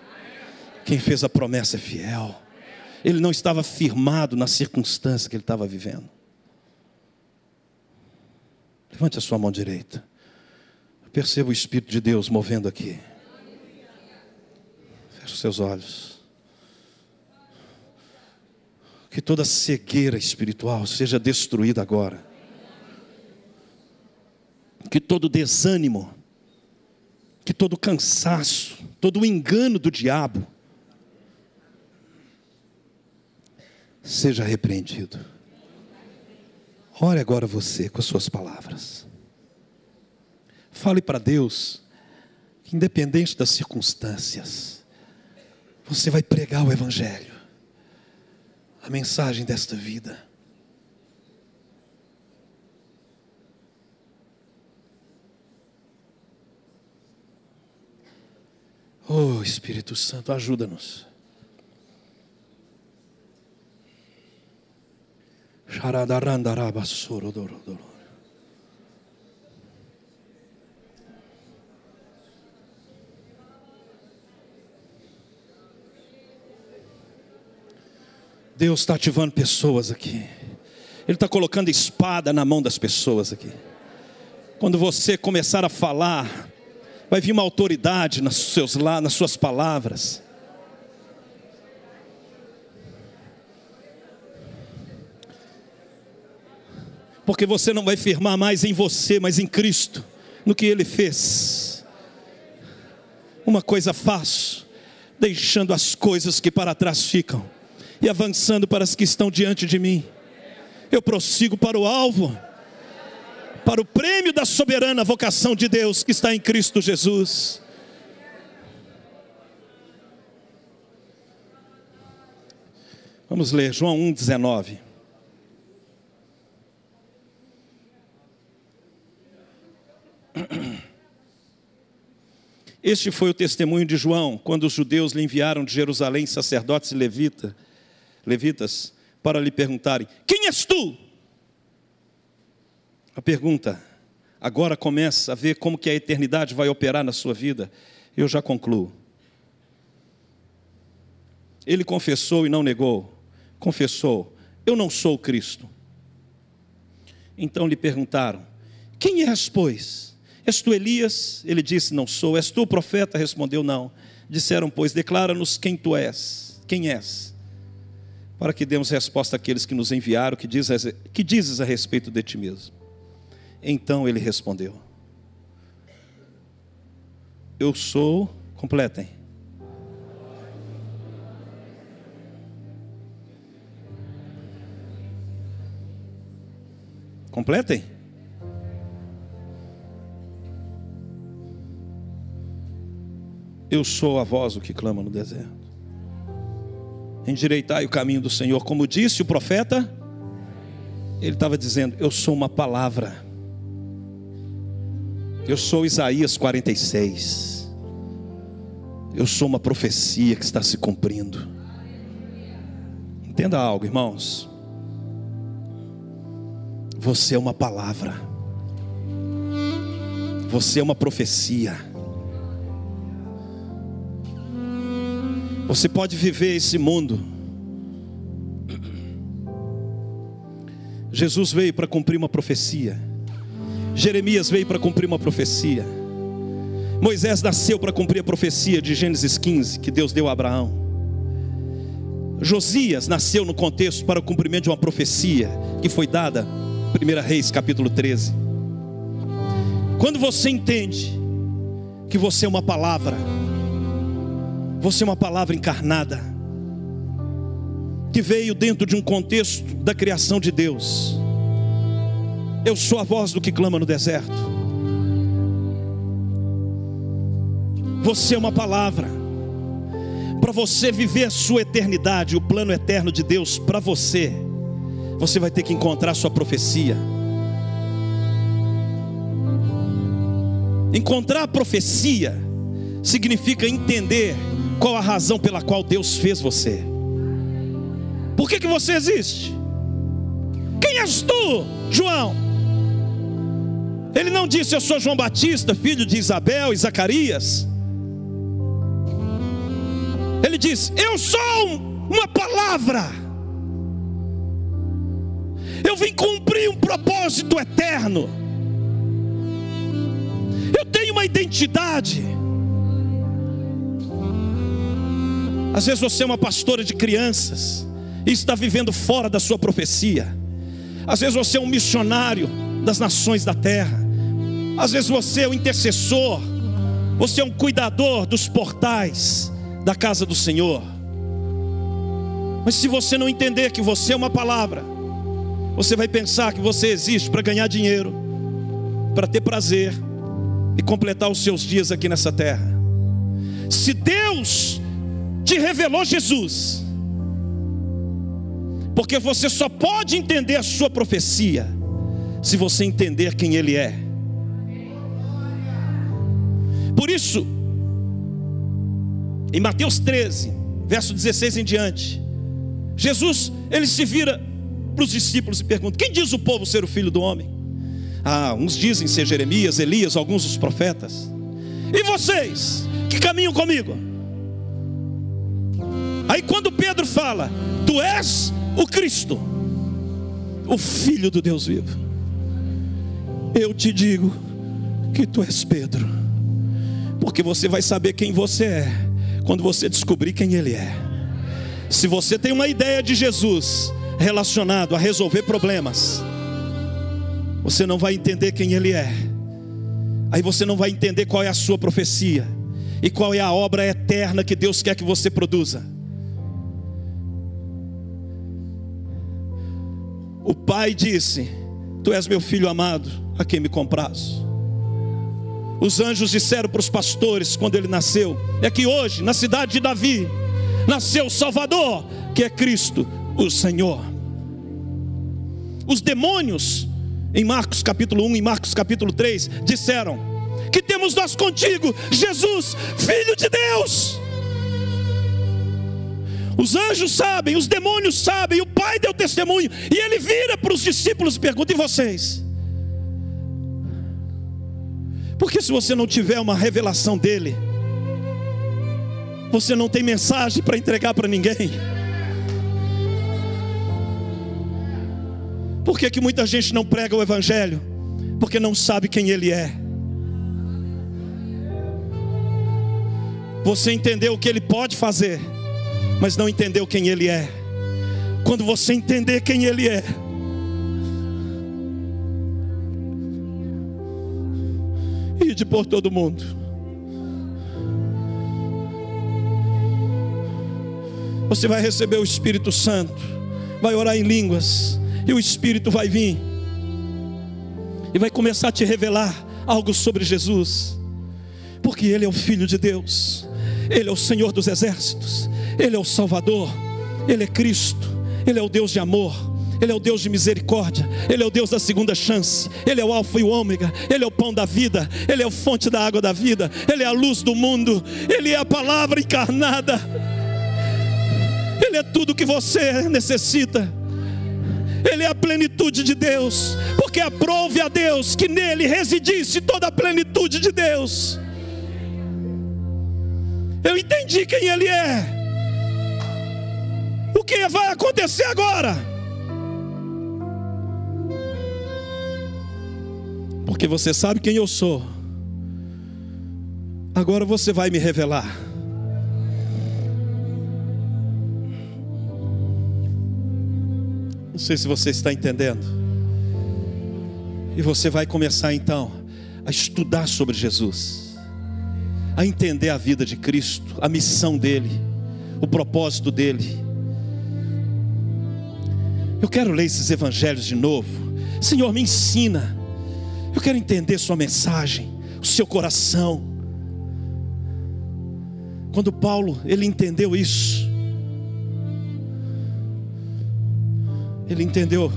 Quem fez a promessa é fiel. Ele não estava firmado na circunstância que ele estava vivendo. Levante a sua mão direita. Perceba o Espírito de Deus movendo aqui. Feche os seus olhos. Que toda cegueira espiritual seja destruída agora. Que todo desânimo, que todo cansaço, todo engano do diabo seja repreendido. Ore agora você com as suas palavras. Fale para Deus que, independente das circunstâncias, você vai pregar o Evangelho, a mensagem desta vida. Oh Espírito Santo, ajuda-nos. Deus está ativando pessoas aqui. Ele está colocando espada na mão das pessoas aqui. Quando você começar a falar, vai vir uma autoridade nas, seus, nas suas palavras. porque você não vai firmar mais em você, mas em Cristo, no que Ele fez. Uma coisa faço, deixando as coisas que para trás ficam e avançando para as que estão diante de mim. Eu prossigo para o alvo, para o prêmio da soberana vocação de Deus que está em Cristo Jesus. Vamos ler João 1,19. Este foi o testemunho de João, quando os judeus lhe enviaram de Jerusalém sacerdotes e levita, levitas para lhe perguntarem: Quem és tu? A pergunta agora começa a ver como que a eternidade vai operar na sua vida. Eu já concluo. Ele confessou e não negou. Confessou: Eu não sou Cristo. Então lhe perguntaram: Quem és, pois? És tu Elias? Ele disse: Não sou. És tu o profeta? Respondeu: Não. Disseram, pois, declara-nos quem tu és. Quem és? Para que demos resposta àqueles que nos enviaram, que, diz, que dizes a respeito de ti mesmo? Então ele respondeu: Eu sou. Completem. Completem. Eu sou a voz do que clama no deserto. Endireitai o caminho do Senhor, como disse o profeta. Ele estava dizendo: Eu sou uma palavra. Eu sou Isaías 46. Eu sou uma profecia que está se cumprindo. Entenda algo, irmãos. Você é uma palavra. Você é uma profecia. Você pode viver esse mundo. Jesus veio para cumprir uma profecia. Jeremias veio para cumprir uma profecia. Moisés nasceu para cumprir a profecia de Gênesis 15 que Deus deu a Abraão. Josias nasceu no contexto para o cumprimento de uma profecia que foi dada, 1 Reis capítulo 13. Quando você entende que você é uma palavra, você é uma palavra encarnada, que veio dentro de um contexto da criação de Deus. Eu sou a voz do que clama no deserto. Você é uma palavra. Para você viver a sua eternidade, o plano eterno de Deus para você, você vai ter que encontrar sua profecia. Encontrar a profecia significa entender qual a razão pela qual Deus fez você. Por que, que você existe? Quem és tu, João? Ele não disse, Eu sou João Batista, filho de Isabel e Zacarias. Ele disse, Eu sou uma palavra. Eu vim cumprir um propósito eterno. Eu tenho uma identidade. Às vezes você é uma pastora de crianças e está vivendo fora da sua profecia. Às vezes você é um missionário das nações da terra. Às vezes você é um intercessor. Você é um cuidador dos portais da casa do Senhor. Mas se você não entender que você é uma palavra, você vai pensar que você existe para ganhar dinheiro, para ter prazer e completar os seus dias aqui nessa terra. Se Deus te revelou Jesus, porque você só pode entender a sua profecia se você entender quem Ele é. Por isso, em Mateus 13, verso 16 em diante, Jesus ele se vira para os discípulos e pergunta: Quem diz o povo ser o filho do homem? Ah, uns dizem ser Jeremias, Elias, alguns dos profetas. E vocês que caminham comigo? Aí quando Pedro fala: Tu és o Cristo, o Filho do Deus vivo. Eu te digo que tu és Pedro, porque você vai saber quem você é quando você descobrir quem Ele é. Se você tem uma ideia de Jesus relacionado a resolver problemas, você não vai entender quem Ele é. Aí você não vai entender qual é a sua profecia e qual é a obra eterna que Deus quer que você produza. O pai disse: Tu és meu filho amado, a quem me compraz. Os anjos disseram para os pastores quando ele nasceu: É que hoje, na cidade de Davi, nasceu o Salvador, que é Cristo, o Senhor. Os demônios, em Marcos capítulo 1 e Marcos capítulo 3, disseram: Que temos nós contigo, Jesus, Filho de Deus. Os anjos sabem, os demônios sabem, o Pai deu testemunho, e ele vira para os discípulos e pergunta: e vocês? Porque se você não tiver uma revelação dele, você não tem mensagem para entregar para ninguém. Por que, que muita gente não prega o Evangelho? Porque não sabe quem ele é. Você entendeu o que ele pode fazer mas não entendeu quem Ele é. Quando você entender quem Ele é, por todo mundo. Você vai receber o Espírito Santo, vai orar em línguas, e o Espírito vai vir, e vai começar a te revelar algo sobre Jesus, porque Ele é o Filho de Deus, Ele é o Senhor dos exércitos, ele é o Salvador, Ele é Cristo, Ele é o Deus de amor, Ele é o Deus de misericórdia, Ele é o Deus da segunda chance, Ele é o Alfa e o Ômega, Ele é o pão da vida, Ele é a fonte da água da vida, Ele é a luz do mundo, Ele é a palavra encarnada, Ele é tudo que você necessita. Ele é a plenitude de Deus, porque aprove a Deus que nele residisse toda a plenitude de Deus. Eu entendi quem Ele é. O que vai acontecer agora? Porque você sabe quem eu sou. Agora você vai me revelar. Não sei se você está entendendo. E você vai começar então a estudar sobre Jesus, a entender a vida de Cristo, a missão dele, o propósito dele. Eu quero ler esses evangelhos de novo. Senhor, me ensina. Eu quero entender Sua mensagem, o seu coração. Quando Paulo ele entendeu isso, Ele entendeu: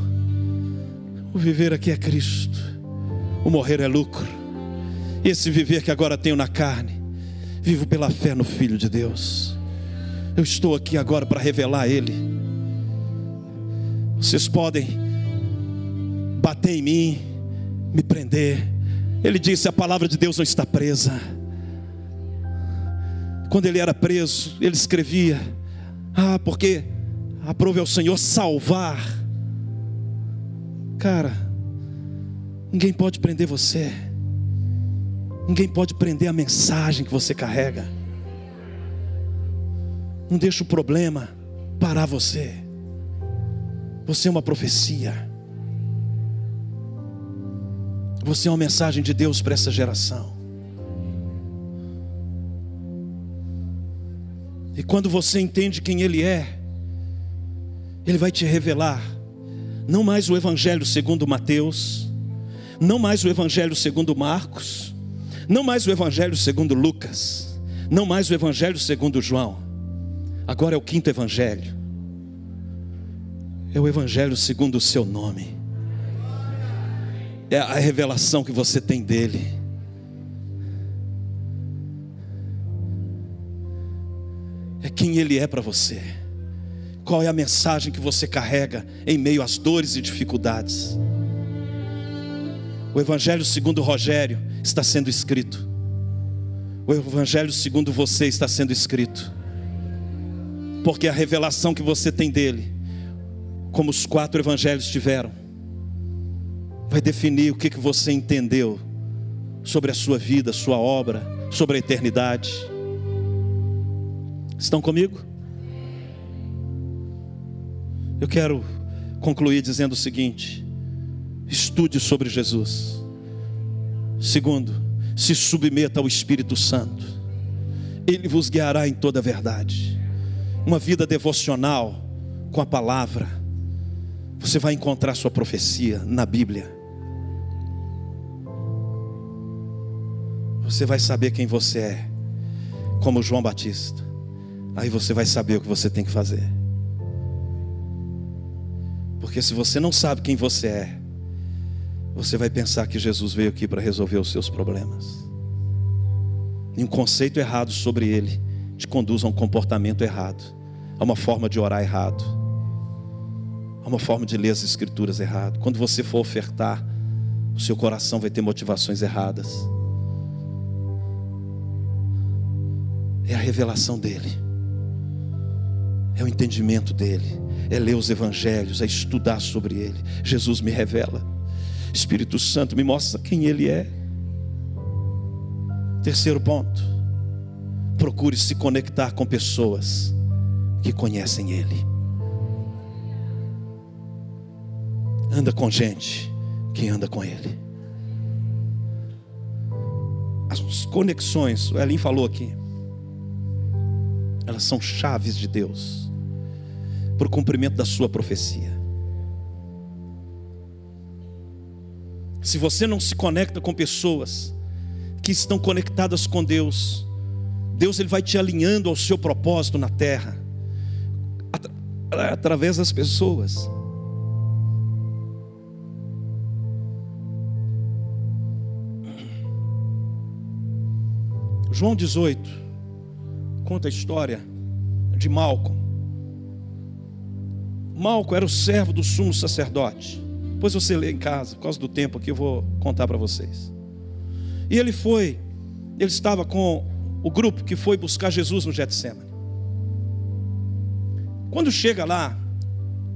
o viver aqui é Cristo, o morrer é lucro. Esse viver que agora tenho na carne, vivo pela fé no Filho de Deus. Eu estou aqui agora para revelar a Ele. Vocês podem bater em mim, me prender. Ele disse: a palavra de Deus não está presa. Quando ele era preso, ele escrevia: Ah, porque aprove ao Senhor salvar. Cara, ninguém pode prender você. Ninguém pode prender a mensagem que você carrega. Não deixa o problema parar você. Você é uma profecia. Você é uma mensagem de Deus para essa geração. E quando você entende quem Ele é, Ele vai te revelar, não mais o Evangelho segundo Mateus, não mais o Evangelho segundo Marcos, não mais o Evangelho segundo Lucas, não mais o Evangelho segundo João, agora é o quinto Evangelho, é o Evangelho segundo o seu nome, é a revelação que você tem dEle. é quem Ele é para você. Qual é a mensagem que você carrega em meio às dores e dificuldades? O Evangelho segundo Rogério está sendo escrito. O Evangelho segundo você está sendo escrito. Porque a revelação que você tem dele, como os quatro evangelhos tiveram, vai definir o que, que você entendeu sobre a sua vida, sua obra, sobre a eternidade. Estão comigo? Eu quero concluir dizendo o seguinte: estude sobre Jesus. Segundo, se submeta ao Espírito Santo, Ele vos guiará em toda a verdade. Uma vida devocional com a palavra, você vai encontrar sua profecia na Bíblia. Você vai saber quem você é, como João Batista. Aí você vai saber o que você tem que fazer. Porque se você não sabe quem você é, você vai pensar que Jesus veio aqui para resolver os seus problemas. E um conceito errado sobre ele te conduz a um comportamento errado, a uma forma de orar errado, a uma forma de ler as escrituras errado. Quando você for ofertar, o seu coração vai ter motivações erradas. É a revelação dele é o entendimento dele, é ler os evangelhos, é estudar sobre ele. Jesus me revela, Espírito Santo me mostra quem ele é. Terceiro ponto, procure se conectar com pessoas que conhecem ele. Anda com gente que anda com ele. As conexões, o Elin falou aqui, elas são chaves de Deus para o cumprimento da sua profecia. Se você não se conecta com pessoas que estão conectadas com Deus, Deus ele vai te alinhando ao seu propósito na terra, através das pessoas. João 18 conta a história de Malcolm. Malco era o servo do sumo sacerdote. Depois você lê em casa, por causa do tempo aqui eu vou contar para vocês. E ele foi, ele estava com o grupo que foi buscar Jesus no Getsemane. Quando chega lá,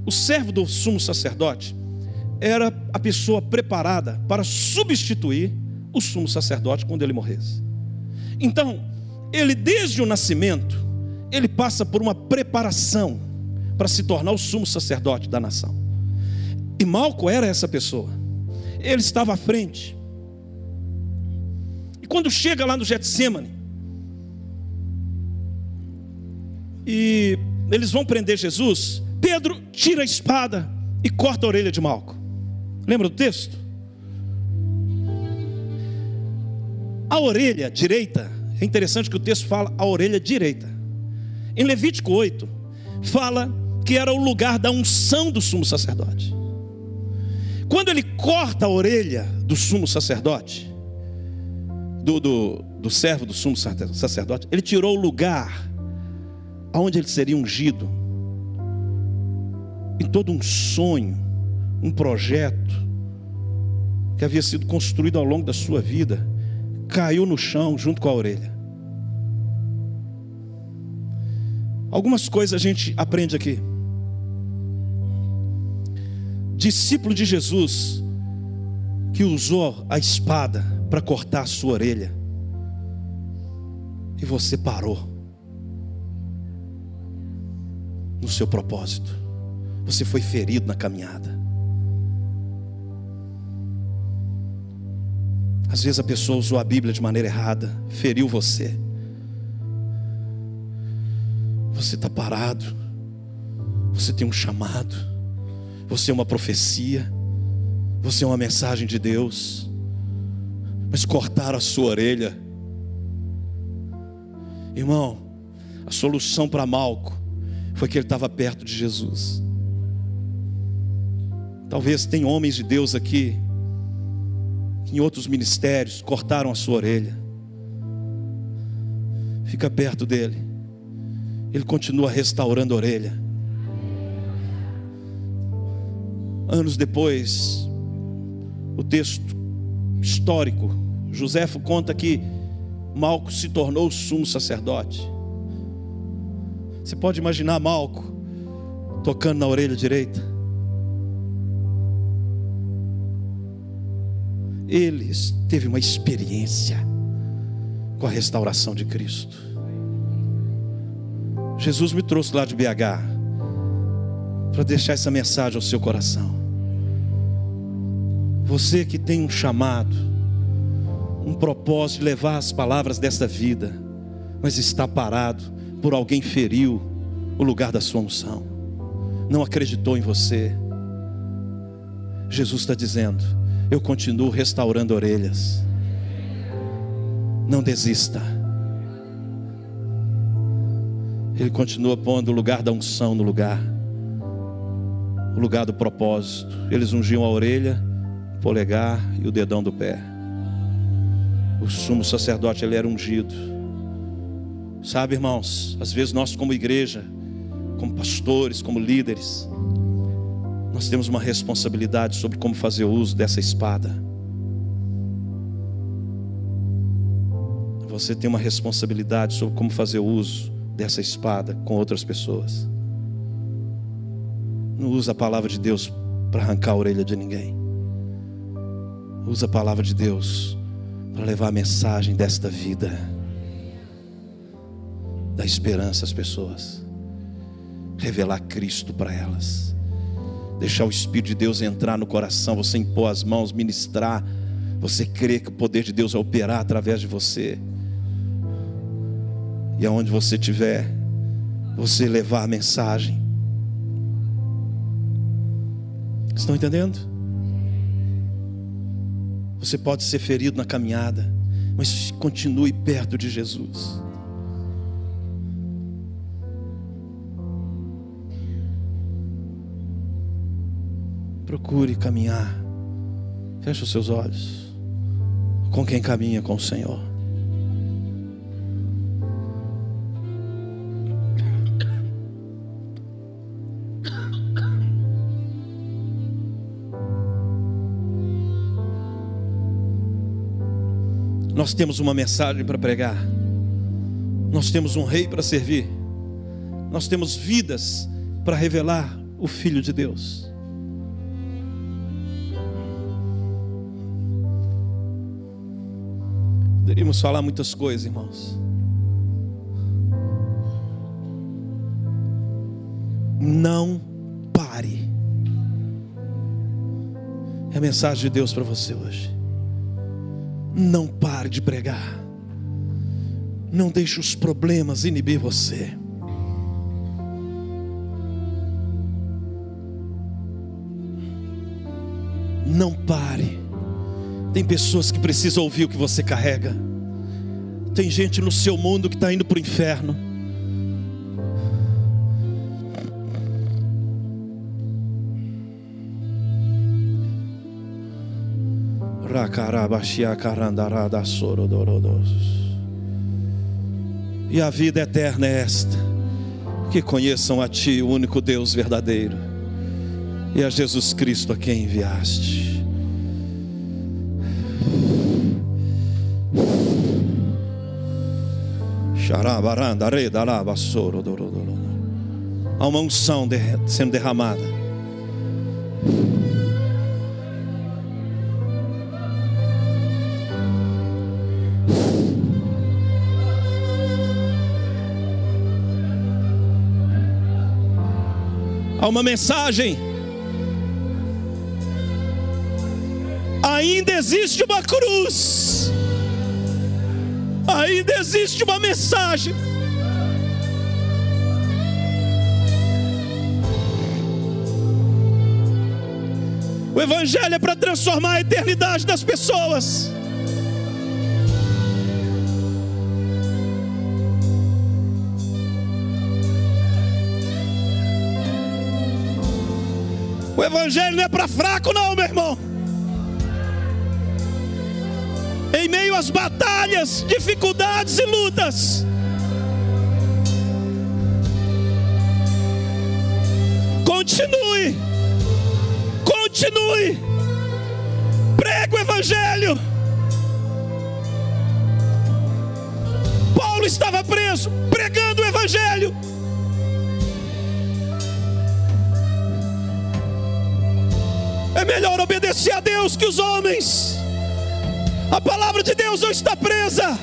o servo do sumo sacerdote era a pessoa preparada para substituir o sumo sacerdote quando ele morresse. Então, ele desde o nascimento, ele passa por uma preparação para se tornar o sumo sacerdote da nação. E Malco era essa pessoa. Ele estava à frente. E quando chega lá no Getsemane, e eles vão prender Jesus, Pedro tira a espada e corta a orelha de Malco. Lembra do texto? A orelha direita, é interessante que o texto fala a orelha direita. Em Levítico 8, fala que era o lugar da unção do sumo sacerdote. Quando ele corta a orelha do sumo sacerdote, do, do, do servo do sumo sacerdote, ele tirou o lugar aonde ele seria ungido. E todo um sonho, um projeto que havia sido construído ao longo da sua vida, caiu no chão junto com a orelha. Algumas coisas a gente aprende aqui. Discípulo de Jesus que usou a espada para cortar a sua orelha. E você parou no seu propósito. Você foi ferido na caminhada. Às vezes a pessoa usou a Bíblia de maneira errada, feriu você. Você está parado. Você tem um chamado. Você é uma profecia. Você é uma mensagem de Deus. Mas cortaram a sua orelha. Irmão, a solução para Malco foi que ele estava perto de Jesus. Talvez tem homens de Deus aqui em outros ministérios cortaram a sua orelha. Fica perto dele. Ele continua restaurando a orelha. Anos depois, o texto histórico, Joséfo conta que Malco se tornou sumo sacerdote. Você pode imaginar Malco tocando na orelha direita? Ele teve uma experiência com a restauração de Cristo. Jesus me trouxe lá de BH para deixar essa mensagem ao seu coração. Você que tem um chamado, um propósito de levar as palavras desta vida, mas está parado por alguém feriu o lugar da sua unção, não acreditou em você. Jesus está dizendo: Eu continuo restaurando orelhas. Não desista. Ele continua pondo o lugar da unção no lugar, o lugar do propósito. Eles ungiam a orelha, o polegar e o dedão do pé. O sumo sacerdote ele era ungido. Sabe, irmãos, às vezes nós como igreja, como pastores, como líderes, nós temos uma responsabilidade sobre como fazer uso dessa espada. Você tem uma responsabilidade sobre como fazer uso dessa espada com outras pessoas. Não usa a palavra de Deus para arrancar a orelha de ninguém. Usa a palavra de Deus para levar a mensagem desta vida, da esperança às pessoas, revelar Cristo para elas, deixar o Espírito de Deus entrar no coração, você impor as mãos, ministrar, você crê que o poder de Deus vai operar através de você. E aonde você estiver, você levar a mensagem. Estão entendendo? Você pode ser ferido na caminhada, mas continue perto de Jesus. Procure caminhar. Feche os seus olhos. Com quem caminha com o Senhor. Nós temos uma mensagem para pregar. Nós temos um rei para servir. Nós temos vidas para revelar o Filho de Deus. Poderíamos falar muitas coisas, irmãos. Não pare. É a mensagem de Deus para você hoje. Não pare de pregar. Não deixe os problemas inibir você. Não pare. Tem pessoas que precisam ouvir o que você carrega. Tem gente no seu mundo que está indo para o inferno. E a vida eterna é esta: que conheçam a Ti, o único Deus verdadeiro, e a Jesus Cristo a quem enviaste. Há uma unção sendo derramada. Há uma mensagem. Ainda existe uma cruz. Ainda existe uma mensagem. O Evangelho é para transformar a eternidade das pessoas. O Evangelho não é para fraco, não, meu irmão. Em meio às batalhas, dificuldades e lutas, continue, continue, prega o Evangelho. Paulo estava preso, pregando o Evangelho. É melhor obedecer a Deus que os homens. A palavra de Deus não está presa.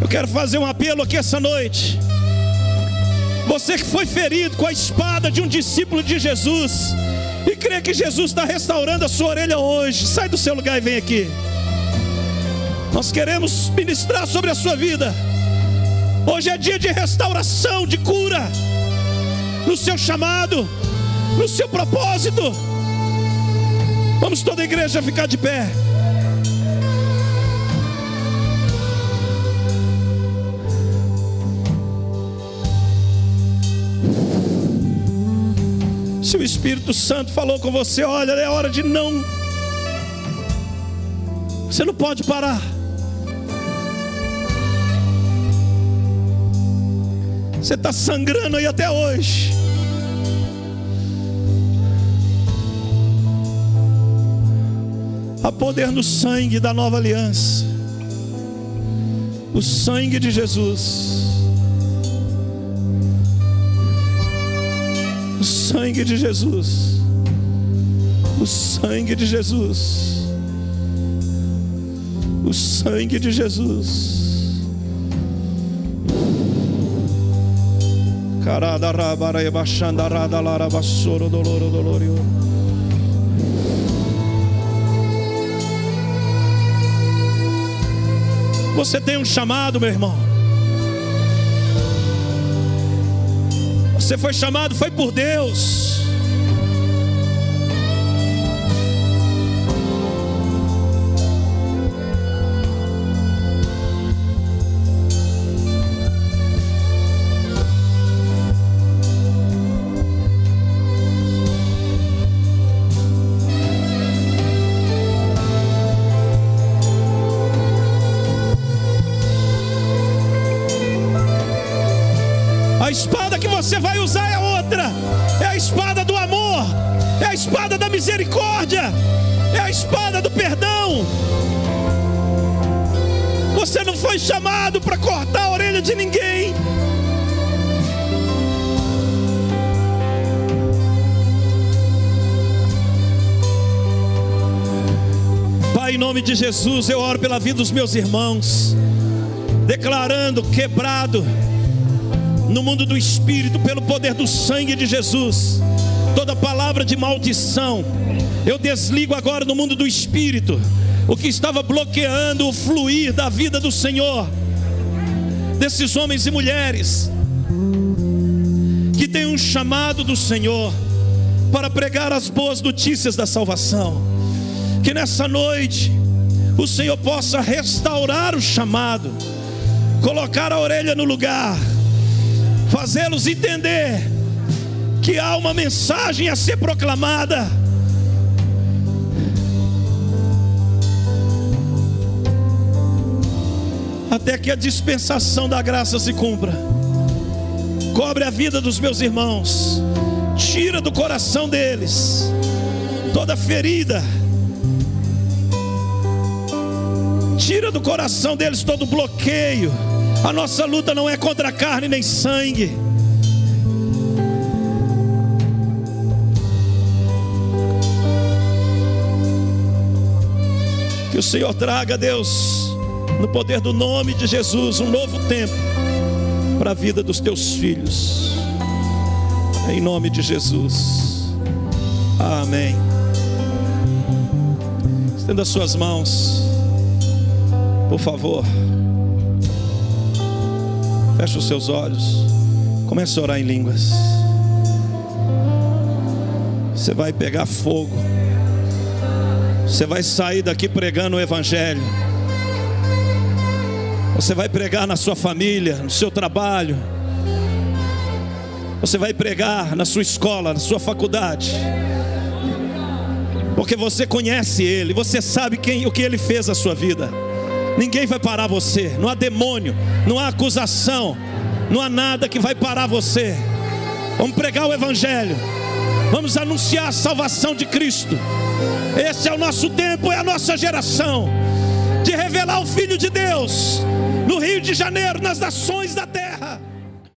Eu quero fazer um apelo aqui essa noite. Você que foi ferido com a espada de um discípulo de Jesus e crê que Jesus está restaurando a sua orelha hoje, sai do seu lugar e vem aqui. Nós queremos ministrar sobre a sua vida. Hoje é dia de restauração, de cura, no seu chamado, no seu propósito. Vamos toda a igreja ficar de pé. Se o Espírito Santo falou com você, olha, é hora de não. Você não pode parar. Você está sangrando aí até hoje. Há poder no sangue da nova aliança. O sangue de Jesus. Sangue de Jesus. O sangue de Jesus. O sangue de Jesus. Carada rabaraia baixanda rada lara bassoro doloro dolorio. Você tem um chamado, meu irmão. Você foi chamado, foi por Deus. Da misericórdia, é a espada do perdão. Você não foi chamado para cortar a orelha de ninguém. Pai, em nome de Jesus, eu oro pela vida dos meus irmãos, declarando quebrado no mundo do espírito, pelo poder do sangue de Jesus. Toda palavra de maldição, eu desligo agora no mundo do espírito, o que estava bloqueando o fluir da vida do Senhor, desses homens e mulheres, que têm um chamado do Senhor, para pregar as boas notícias da salvação. Que nessa noite o Senhor possa restaurar o chamado, colocar a orelha no lugar, fazê-los entender que há uma mensagem a ser proclamada. Até que a dispensação da graça se cumpra. Cobre a vida dos meus irmãos, tira do coração deles toda ferida Tira do coração deles todo bloqueio. A nossa luta não é contra carne nem sangue. Que o Senhor traga, Deus, no poder do nome de Jesus, um novo tempo para a vida dos teus filhos. Em nome de Jesus. Amém. Estenda as suas mãos. Por favor, feche os seus olhos, comece a orar em línguas. Você vai pegar fogo, você vai sair daqui pregando o Evangelho. Você vai pregar na sua família, no seu trabalho. Você vai pregar na sua escola, na sua faculdade. Porque você conhece Ele, você sabe quem, o que Ele fez na sua vida. Ninguém vai parar você. Não há demônio, não há acusação, não há nada que vai parar você. Vamos pregar o Evangelho. Vamos anunciar a salvação de Cristo. Esse é o nosso tempo, é a nossa geração de revelar o Filho de Deus no Rio de Janeiro, nas nações da terra.